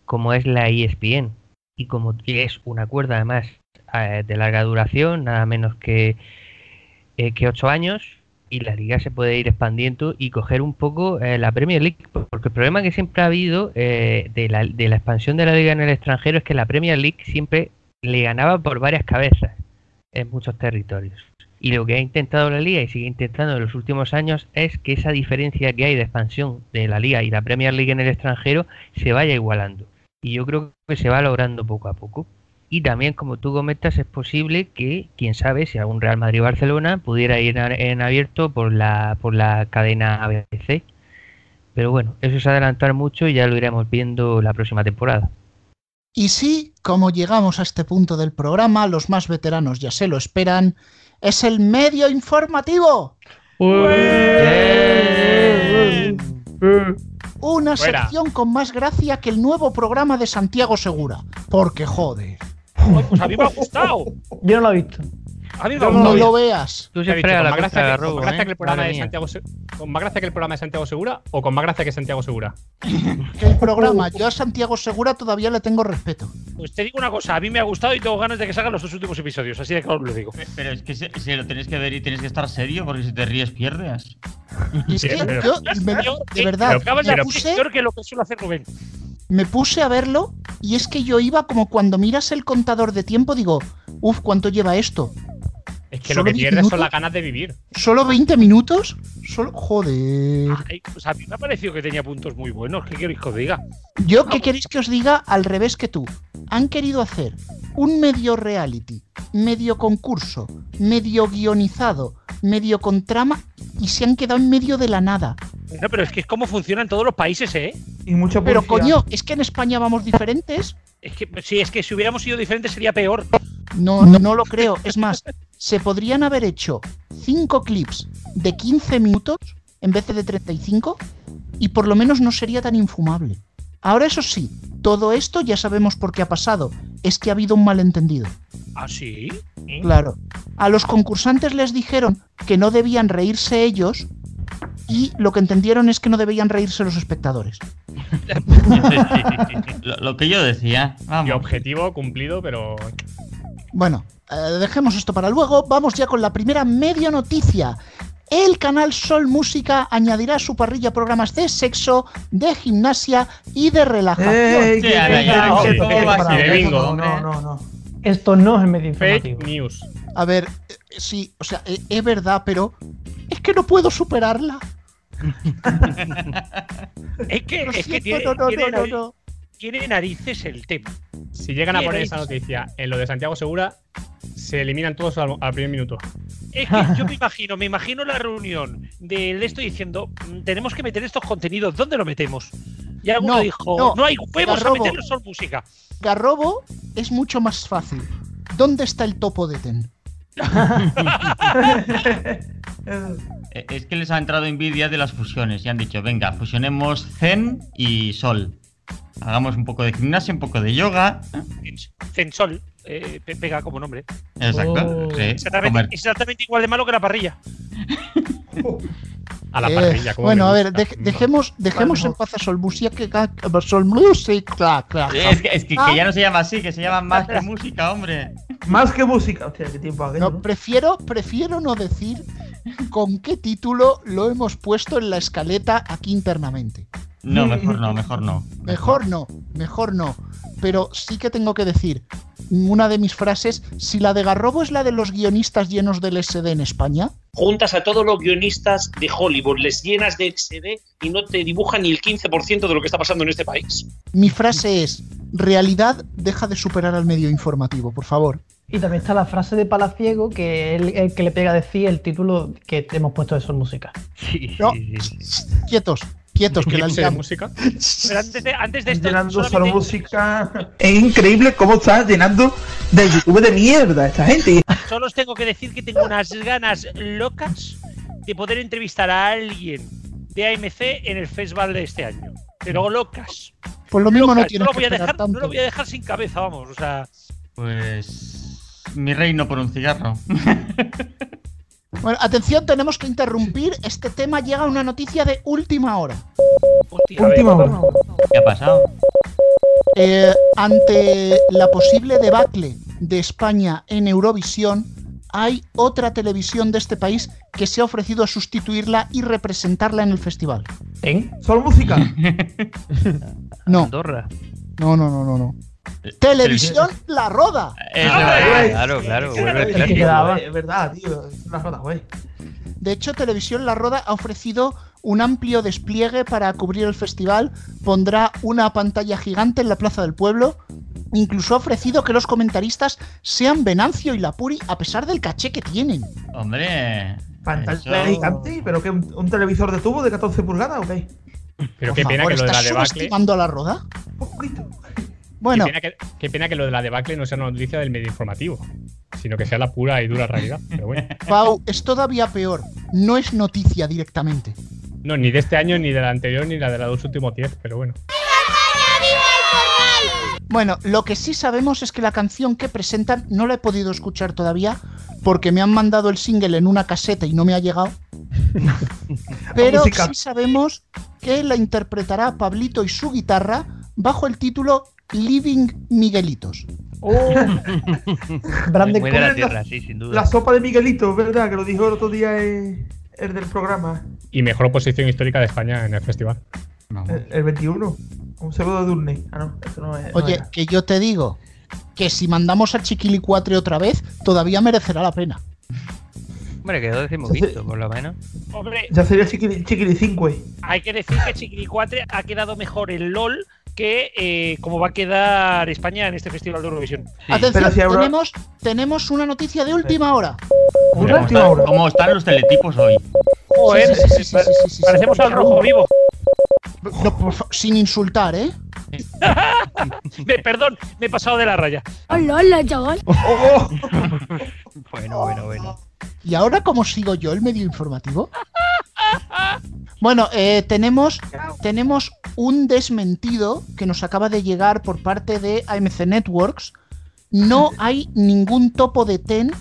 como es la ESPN. y como es un acuerdo además eh, de larga duración, nada menos que, eh, que ocho años, y la liga se puede ir expandiendo y coger un poco eh, la Premier League, porque el problema que siempre ha habido de, la, de la expansión de la liga en el extranjero es que la Premier League siempre le ganaba por varias cabezas en muchos territorios. Y lo que ha intentado la liga y sigue intentando en los últimos años es que esa diferencia que hay de expansión de la liga y la Premier League en el extranjero se vaya igualando. Y yo creo que se va logrando poco a poco. Y también, como tú comentas, es posible que, quién sabe, si algún Real Madrid-Barcelona pudiera ir en abierto por la, por la cadena ABC. Pero bueno, eso es adelantar mucho y ya lo iremos viendo la próxima temporada. Y sí, como llegamos a este punto del programa, los más veteranos ya se lo esperan, es el medio informativo. Una sección con más gracia que el nuevo programa de Santiago Segura. Porque jode. pues a mí me ha gustado. Yo no lo he visto. A mí me No, lo veas. ¿Qué ha dicho? ¿Con más gracia que- con más gracia que el programa de Santiago Se- ¿Con más gracia que el programa de Santiago Segura o con más gracia que Santiago Segura? Que el programa, [LAUGHS] yo a Santiago Segura todavía le tengo respeto. Pues te digo una cosa, a mí me ha gustado y tengo ganas de que salgan los dos últimos episodios, así de claro lo digo. Pero es que si, si lo tenéis que ver y tienes que estar serio, porque si te ríes pierdes. Y es Sí, que pero- yo, me- de verdad, Pero acabas de me hacer puse, peor que lo que suele hacer Rubén. me puse a verlo y es que yo iba como cuando miras el contador de tiempo, digo, uff, ¿cuánto lleva esto? Es que ¿Solo lo que 10 pierdes son las ganas de vivir. ¿Solo 20 minutos? Solo, joder. Ay, pues a mí me ha parecido que tenía puntos muy buenos. ¿Qué queréis que os diga? Yo, ¿qué queréis que os diga al revés que tú? Han querido hacer un medio reality, medio concurso, medio guionizado, medio con trama y se han quedado en medio de la nada. No, pero es que es como funciona en todos los países, ¿eh? Y mucho Pero publicidad. coño, es que en España vamos diferentes. Es que sí, es que si hubiéramos sido diferentes sería peor. No, no, no lo creo. Es más, se podrían haber hecho cinco clips de 15 minutos en vez de 35 y por lo menos no sería tan infumable. Ahora eso sí, todo esto ya sabemos por qué ha pasado. Es que ha habido un malentendido. ¿Ah, sí? Claro. A los concursantes les dijeron que no debían reírse ellos y lo que entendieron es que no debían reírse los espectadores. [LAUGHS] lo, lo que yo decía. Y Vamos. objetivo cumplido, pero. Bueno, eh, dejemos esto para luego. Vamos ya con la primera media noticia. El canal Sol Música añadirá a su parrilla programas de sexo, de gimnasia y de relajación. ¡Ey, Sí, qué ahora ya, pecado, sí, qué sí, pecado! sí, de bingo, No, hombre. no, no, no. Esto no es medio Fake informativo. news. A ver, eh, sí, o sea, eh, es verdad, pero es que no puedo superarla. [LAUGHS] Es que, es que tiene, no, no, tiene no, no, tiene narices el tema. Si llegan a poner esa noticia en lo de Santiago Segura, se eliminan todos al, al primer minuto. Es que yo me imagino, me imagino la reunión del esto diciendo, "Mm, tenemos que meter estos contenidos, ¿dónde lo metemos? Y alguno No, dijo, no, no, hay huevos a Garrobo. Sol Música. Garrobo es mucho más fácil. ¿Dónde está el topo de Ten? [LAUGHS] Eh, Es que les ha entrado envidia de las fusiones y han dicho, venga, fusionemos Zen y Sol. Hagamos un poco de gimnasia, un poco de yoga. Censol, eh, pe- pega como nombre. Exacto. Oh. sí, Exactamente, igual de malo que la parrilla. A la Eh, parrilla. como bueno, a ver, dej- dejemos, dejemos Vale, en paz a Sol Música. que- que- Sol Música. claro. Es que, es que- que ya no se llama así, que se llama [LAUGHS] más que música, hombre. Más que música. Hostia, qué tiempo aquello. No, ¿no? prefiero, prefiero no decir con qué título lo hemos puesto en la escaleta aquí internamente. No, mejor no, mejor no. Mejor no, mejor no. Pero sí que tengo que decir una de mis frases, si la de Garrobo es la de los guionistas llenos del SD en España, juntas a todos los guionistas de Hollywood, les llenas de XD y no te dibujan ni el 15% de lo que está pasando en este país. mi frase es, realidad deja de superar al medio informativo, por favor. Y también está la frase de Palaciego, que es el, el que le pega a decir el título que te hemos puesto de Sol Música. Sí, No. sí, sí. Quietos, quietos, que la música. [LAUGHS] Pero antes de, antes de esto, llenando solo música. Es increíble cómo está llenando de YouTube de mierda esta gente. solo os tengo que decir que tengo unas ganas locas de poder entrevistar a alguien de AMC en el festival de este año. Pero locas. Pues lo mismo no tienes lo que voy a dejar, no lo voy a dejar sin cabeza, vamos. O sea, Pues. Mi reino por un cigarro. [LAUGHS] Bueno, atención, tenemos que interrumpir. Este tema llega a una noticia de última hora. hostia, ver, Última hora. ¿Qué ha pasado? Eh, ante la posible debacle de España en Eurovisión, hay otra televisión de este país que se ha ofrecido a sustituirla y representarla en el festival. ¿En? ¿Solo música? [LAUGHS] No. Andorra. No, no, no, no, no. Televisión La Roda. Claro, claro. Es el que clásico. quedaba. Es verdad, tío. Es una roda, güey. De hecho, Televisión La Roda ha ofrecido un amplio despliegue para cubrir el festival. Pondrá una pantalla gigante en la Plaza del Pueblo. Incluso ha ofrecido que los comentaristas sean Venancio y Lapuri a pesar del caché que tienen. Hombre. Pantalla eso- gigante, pero que un, un televisor de tubo de 14 pulgadas, ¿o qué? Pero Por qué pena favor, que lo de la ¿estás debacle. subestimando a La Roda? Un poquito. Bueno, Qué pena, que, qué pena que lo de la debacle no sea una noticia del medio informativo, sino que sea la pura y dura realidad. Pero bueno. [LAUGHS] Pau, es todavía peor. No es noticia directamente. No, ni de este año, ni de la anterior, ni la de los dos últimos 10, pero bueno. Bueno, lo que sí sabemos es que la canción que presentan no la he podido escuchar todavía porque me han mandado el single en una caseta y no me ha llegado. [LAUGHS] Pero sí sabemos que la interpretará Pablito y su guitarra bajo el título Living Miguelitos. Oh, [LAUGHS] Brandon Muy de la sí, sin duda. La sopa de Miguelito, ¿verdad? Que lo dijo el otro día eh, el del programa. Y mejor posición histórica de España en el festival. El, el 21. Un saludo de Durne. Ah, no, eso no es. no Oye, que yo te digo que si mandamos a Chiquilicuatre otra vez, todavía merecerá la pena. Hombre, quedó decimoquinto, por lo menos. Hombre, Ya sería Chiquili, Chiquili 5. hay que decir que Chiquilicuatre ha quedado mejor en LOL que eh, como va a quedar España en este Festival de Eurovisión. Atención, Pero si Euro- tenemos, tenemos una noticia de última hora. Una ¿Cómo, última están, hora. cómo están los teletipos hoy? Joder, Sí, sí, sí, sí, sí, sí, sí, sí. parecemos al rojo vivo. No, por sin insultar, ¿eh? [LAUGHS] Me- perdón, me he pasado de la raya. Hola, hola, chaval. [LAUGHS] Oh, Bueno, bueno, bueno. ¿Y ahora cómo sigo yo el medio informativo? [LAUGHS] Bueno, eh, tenemos, tenemos un desmentido que nos acaba de llegar por parte de AMC Networks. No [LAUGHS] hay ningún topo de TEN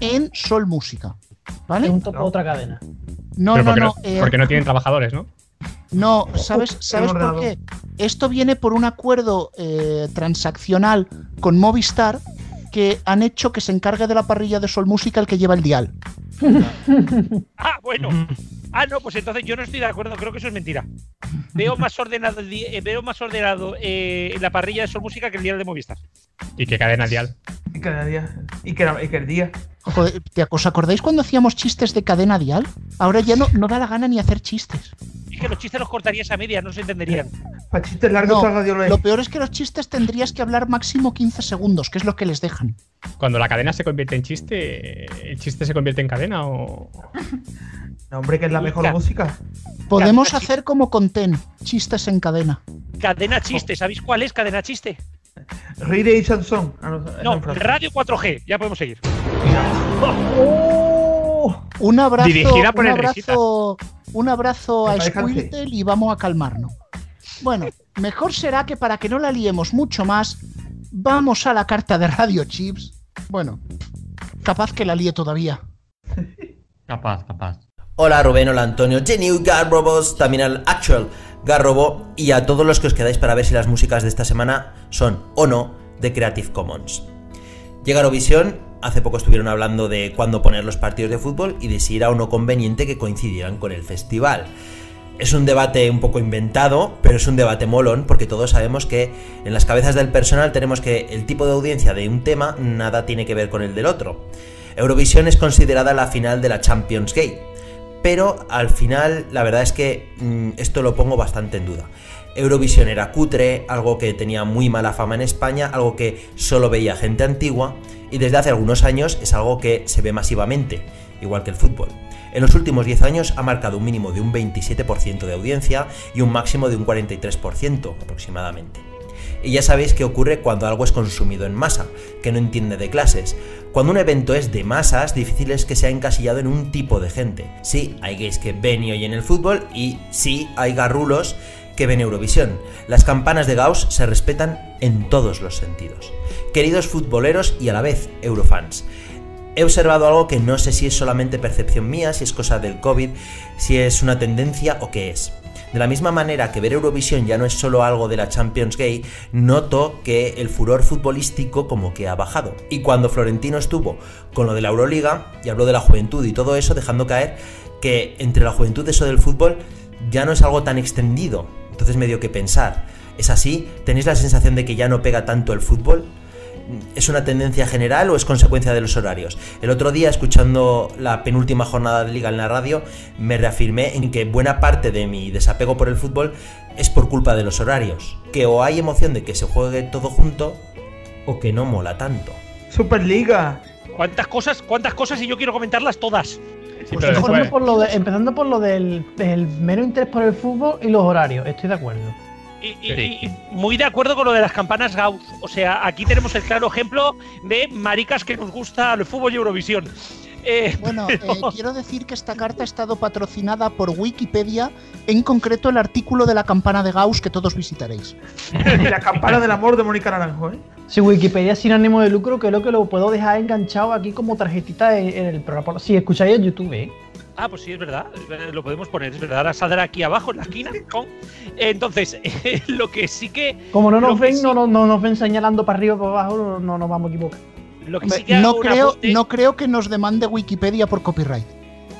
en Sol Música. ¿Vale? Un topo de otra cadena. No, Pero no, porque no. no, eh, porque no tienen trabajadores, ¿no? no, ¿sabes, ¿sabes por qué? Esto viene por un acuerdo eh, transaccional con Movistar que han hecho que se encargue de la parrilla de Sol Música el que lleva el dial. [LAUGHS] Ah, bueno. [LAUGHS] Ah, no, pues entonces yo no estoy de acuerdo, creo que eso es mentira. Veo más ordenado, eh, veo más ordenado eh, la parrilla de Sol Música que el día de Movistar. Y que cadena dial. y cada día. Y que, y que el día. Joder, ¿te- ¿Os acordáis cuando hacíamos chistes de cadena dial? Ahora ya no, no da la gana ni hacer chistes. Es que los chistes los cortarías a media, no se entenderían. Para chistes largos, No, radio lo peor es que los chistes tendrías que hablar máximo 15 segundos, que es lo que les dejan. Cuando la cadena se convierte en chiste, ¿el chiste se convierte en cadena o...? [LAUGHS] No, hombre, que es la mejor música. Podemos Cadena hacer como con TEN, chistes en cadena. Cadena chiste, ¿sabéis cuál es cadena chiste? Reire y Sansón. Ah, no. Radio 4G, ya podemos seguir. Oh, Un abrazo, Dirigida por un el abrazo, un abrazo a Squirtle y vamos a calmarnos. Bueno, mejor será que para que no la liemos mucho más, vamos a la carta de Radio Chips. Bueno, capaz que la líe todavía. [LAUGHS] Capaz, capaz. Hola Rubén, hola Antonio, Geniu, Garrobos, también al Actual Garrobo y a todos los que os quedáis para ver si las músicas de esta semana son o no de Creative Commons. Llega Eurovisión, hace poco estuvieron hablando de cuándo poner los partidos de fútbol y de si era o no conveniente que coincidieran con el festival. Es un debate un poco inventado, pero es un debate molón porque todos sabemos que en las cabezas del personal tenemos que el tipo de audiencia de un tema nada tiene que ver con el del otro. Eurovisión es considerada la final de la Champions Gate, pero al final la verdad es que mm, esto lo pongo bastante en duda. Eurovisión era cutre, algo que tenía muy mala fama en España, algo que solo veía gente antigua y desde hace algunos años es algo que se ve masivamente, igual que el fútbol. En los últimos 10 años ha marcado un mínimo de un 27% de audiencia y un máximo de un 43% aproximadamente. Y ya sabéis qué ocurre cuando algo es consumido en masa, que no entiende de clases. Cuando un evento es de masas, difícil es que sea encasillado en un tipo de gente. Sí, hay gays que ven y oyen el fútbol y sí, hay garrulos que ven Eurovisión. Las campanas de Gauss se respetan en todos los sentidos. Queridos futboleros y a la vez eurofans, he observado algo que no sé si es solamente percepción mía, si es cosa del COVID, si es una tendencia o qué es. De la misma manera que ver Eurovisión ya no es solo algo de la Champions Gay, noto que el furor futbolístico como que ha bajado. Y cuando Florentino estuvo con lo de la Euroliga y habló de la juventud y todo eso, dejando caer que entre la juventud eso del fútbol ya no es algo tan extendido. Entonces me dio que pensar. ¿Es así? ¿Tenéis la sensación de que ya no pega tanto el fútbol? ¿Es una tendencia general o es consecuencia de los horarios? El otro día, escuchando la penúltima jornada de liga en la radio, me reafirmé en que buena parte de mi desapego por el fútbol es por culpa de los horarios. Que o hay emoción de que se juegue todo junto o que no mola tanto. Superliga. ¿Cuántas cosas, cuántas cosas y yo quiero comentarlas todas? Pues empezando, por lo de- empezando por lo del el mero interés por el fútbol y los horarios, estoy de acuerdo. Y, y- y muy de acuerdo con lo de las campanas Gauss. O sea, aquí tenemos el claro ejemplo de maricas que nos gusta el fútbol y Eurovisión. Eh, Bueno, [LAUGHS] eh, quiero decir que esta carta ha estado patrocinada por Wikipedia, en concreto el artículo de la campana de Gauss que todos visitaréis. [LAUGHS] Y la campana del amor de Mónica Naranjo, ¿eh? Si Wikipedia es sin ánimo de lucro, creo que lo puedo dejar enganchado aquí como tarjetita en, en el programa. Si escucháis en YouTube, ¿eh? Ah, pues sí, es verdad. Lo podemos poner, es verdad. Ahora saldrá aquí abajo en la esquina. con- Entonces, [LAUGHS] eh, lo que sí que. Como no nos ven, sí- no, no, no nos ven señalando para arriba o para abajo, no, no nos vamos a equivocar. Lo que Hombre, sí que no, creo, no creo que nos demande Wikipedia por copyright.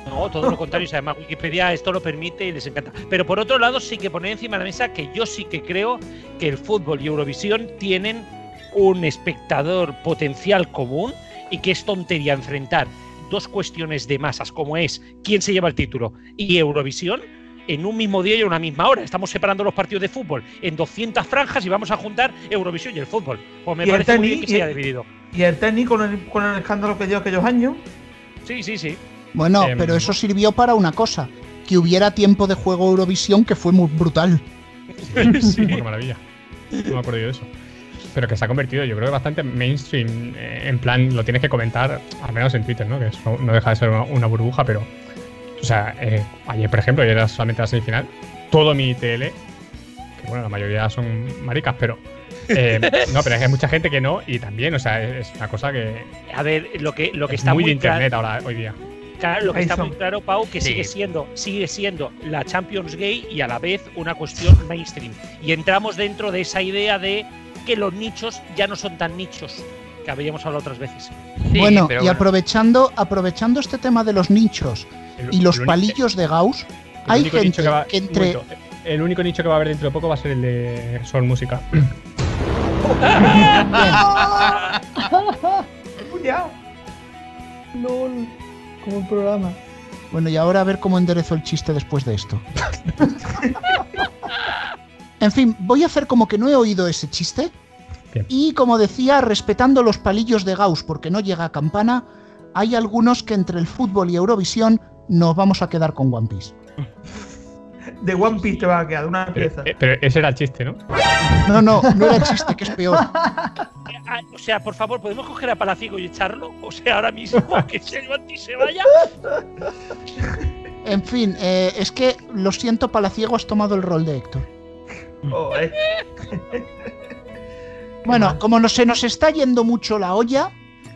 No, todo lo contrario. Además, Wikipedia esto lo permite y les encanta. Pero por otro lado, sí que poner encima de la mesa que yo sí que creo que el fútbol y Eurovisión tienen un espectador potencial común y que es tontería enfrentar dos cuestiones de masas, como es quién se lleva el título y Eurovisión, en un mismo día y a una misma hora. Estamos separando los partidos de fútbol en 200 franjas y vamos a juntar Eurovisión y el fútbol. Pues me Y el parece muy tenis, bien que se haya dividido. Y el tenis con el, con el escándalo que dio aquellos años. Sí, sí, sí. Bueno, Em, pero eso sirvió para una cosa, que hubiera tiempo de juego Eurovisión que fue muy brutal. [LAUGHS] Sí, qué maravilla. No me acuerdo yo de eso. Pero que se ha convertido, yo creo que bastante mainstream. eh, En plan, lo tienes que comentar, al menos en Twitter, ¿no? Que eso no deja de ser una, una burbuja, pero. O sea, eh, ayer, por ejemplo, ayer era solamente la semifinal. Todo mi TL, que bueno, la mayoría son maricas, pero. eh, [LAUGHS] no, pero es que hay mucha gente que no, y también, o sea, es, es una cosa que. A ver, lo que, lo que es está muy muy, de claro- internet ahora, hoy día. Claro, lo que Ahí está son. muy claro, Pau, que Sí. sigue siendo, sigue siendo la Champions Gay y a la vez una cuestión mainstream. Y entramos dentro de esa idea de que los nichos ya no son tan nichos que habíamos hablado otras veces. bueno, y aprovechando, aprovechando este tema de los nichos El- y los el palillos de Gauss, hay gente que, va- que entre... momento, el único nicho que va a haber dentro de poco va a ser el de Sol Música. LOL, como el programa. Bueno, y ahora a ver cómo enderezo el chiste después de esto. [LAUGHS] en fin, voy a hacer como que no he oído ese chiste. Y como decía, respetando los palillos de Gauss porque no llega a campana, hay algunos que entre el fútbol y Eurovisión nos vamos a quedar con One Piece. De One Piece te va a quedar una pieza. eh, pero ese era el chiste, ¿no? No, no, no era chiste, que es peor. [LAUGHS] Ah, O sea, por favor, ¿podemos coger a Palaciego y echarlo? O sea, ahora mismo [LAUGHS] que se levante y se vaya. En fin, eh, es que lo siento, Palaciego, has tomado el rol de Héctor. Oh, eh. [LAUGHS] Bueno, como no, se nos está yendo mucho la olla,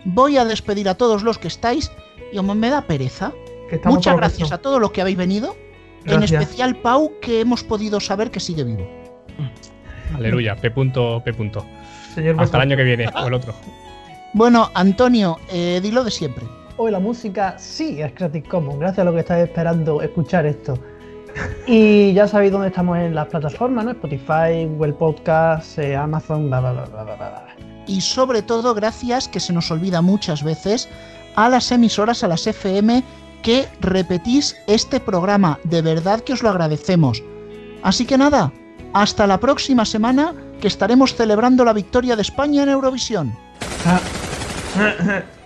voy a despedir a todos los que estáis y como me da pereza, muchas gracias a todos los que habéis venido, en especial Pau, que hemos podido saber que sigue vivo. Aleluya, P. punto, P. punto. Señor Hasta el año que viene, o el otro. Bueno, Antonio, eh, dilo de siempre. Hoy la música sí es Creative Commons, gracias a lo que estáis esperando escuchar esto. Y ya sabéis dónde estamos en las plataformas, ¿no? Spotify, Google Podcast, eh, Amazon, bla, bla, bla, bla, bla, bla. Y sobre todo, gracias, que se nos olvida muchas veces, a las emisoras, a las FM, que repetís este programa. De verdad que os lo agradecemos. Así que nada, hasta la próxima semana, que estaremos celebrando la victoria de España en Eurovisión. Ah. [LAUGHS]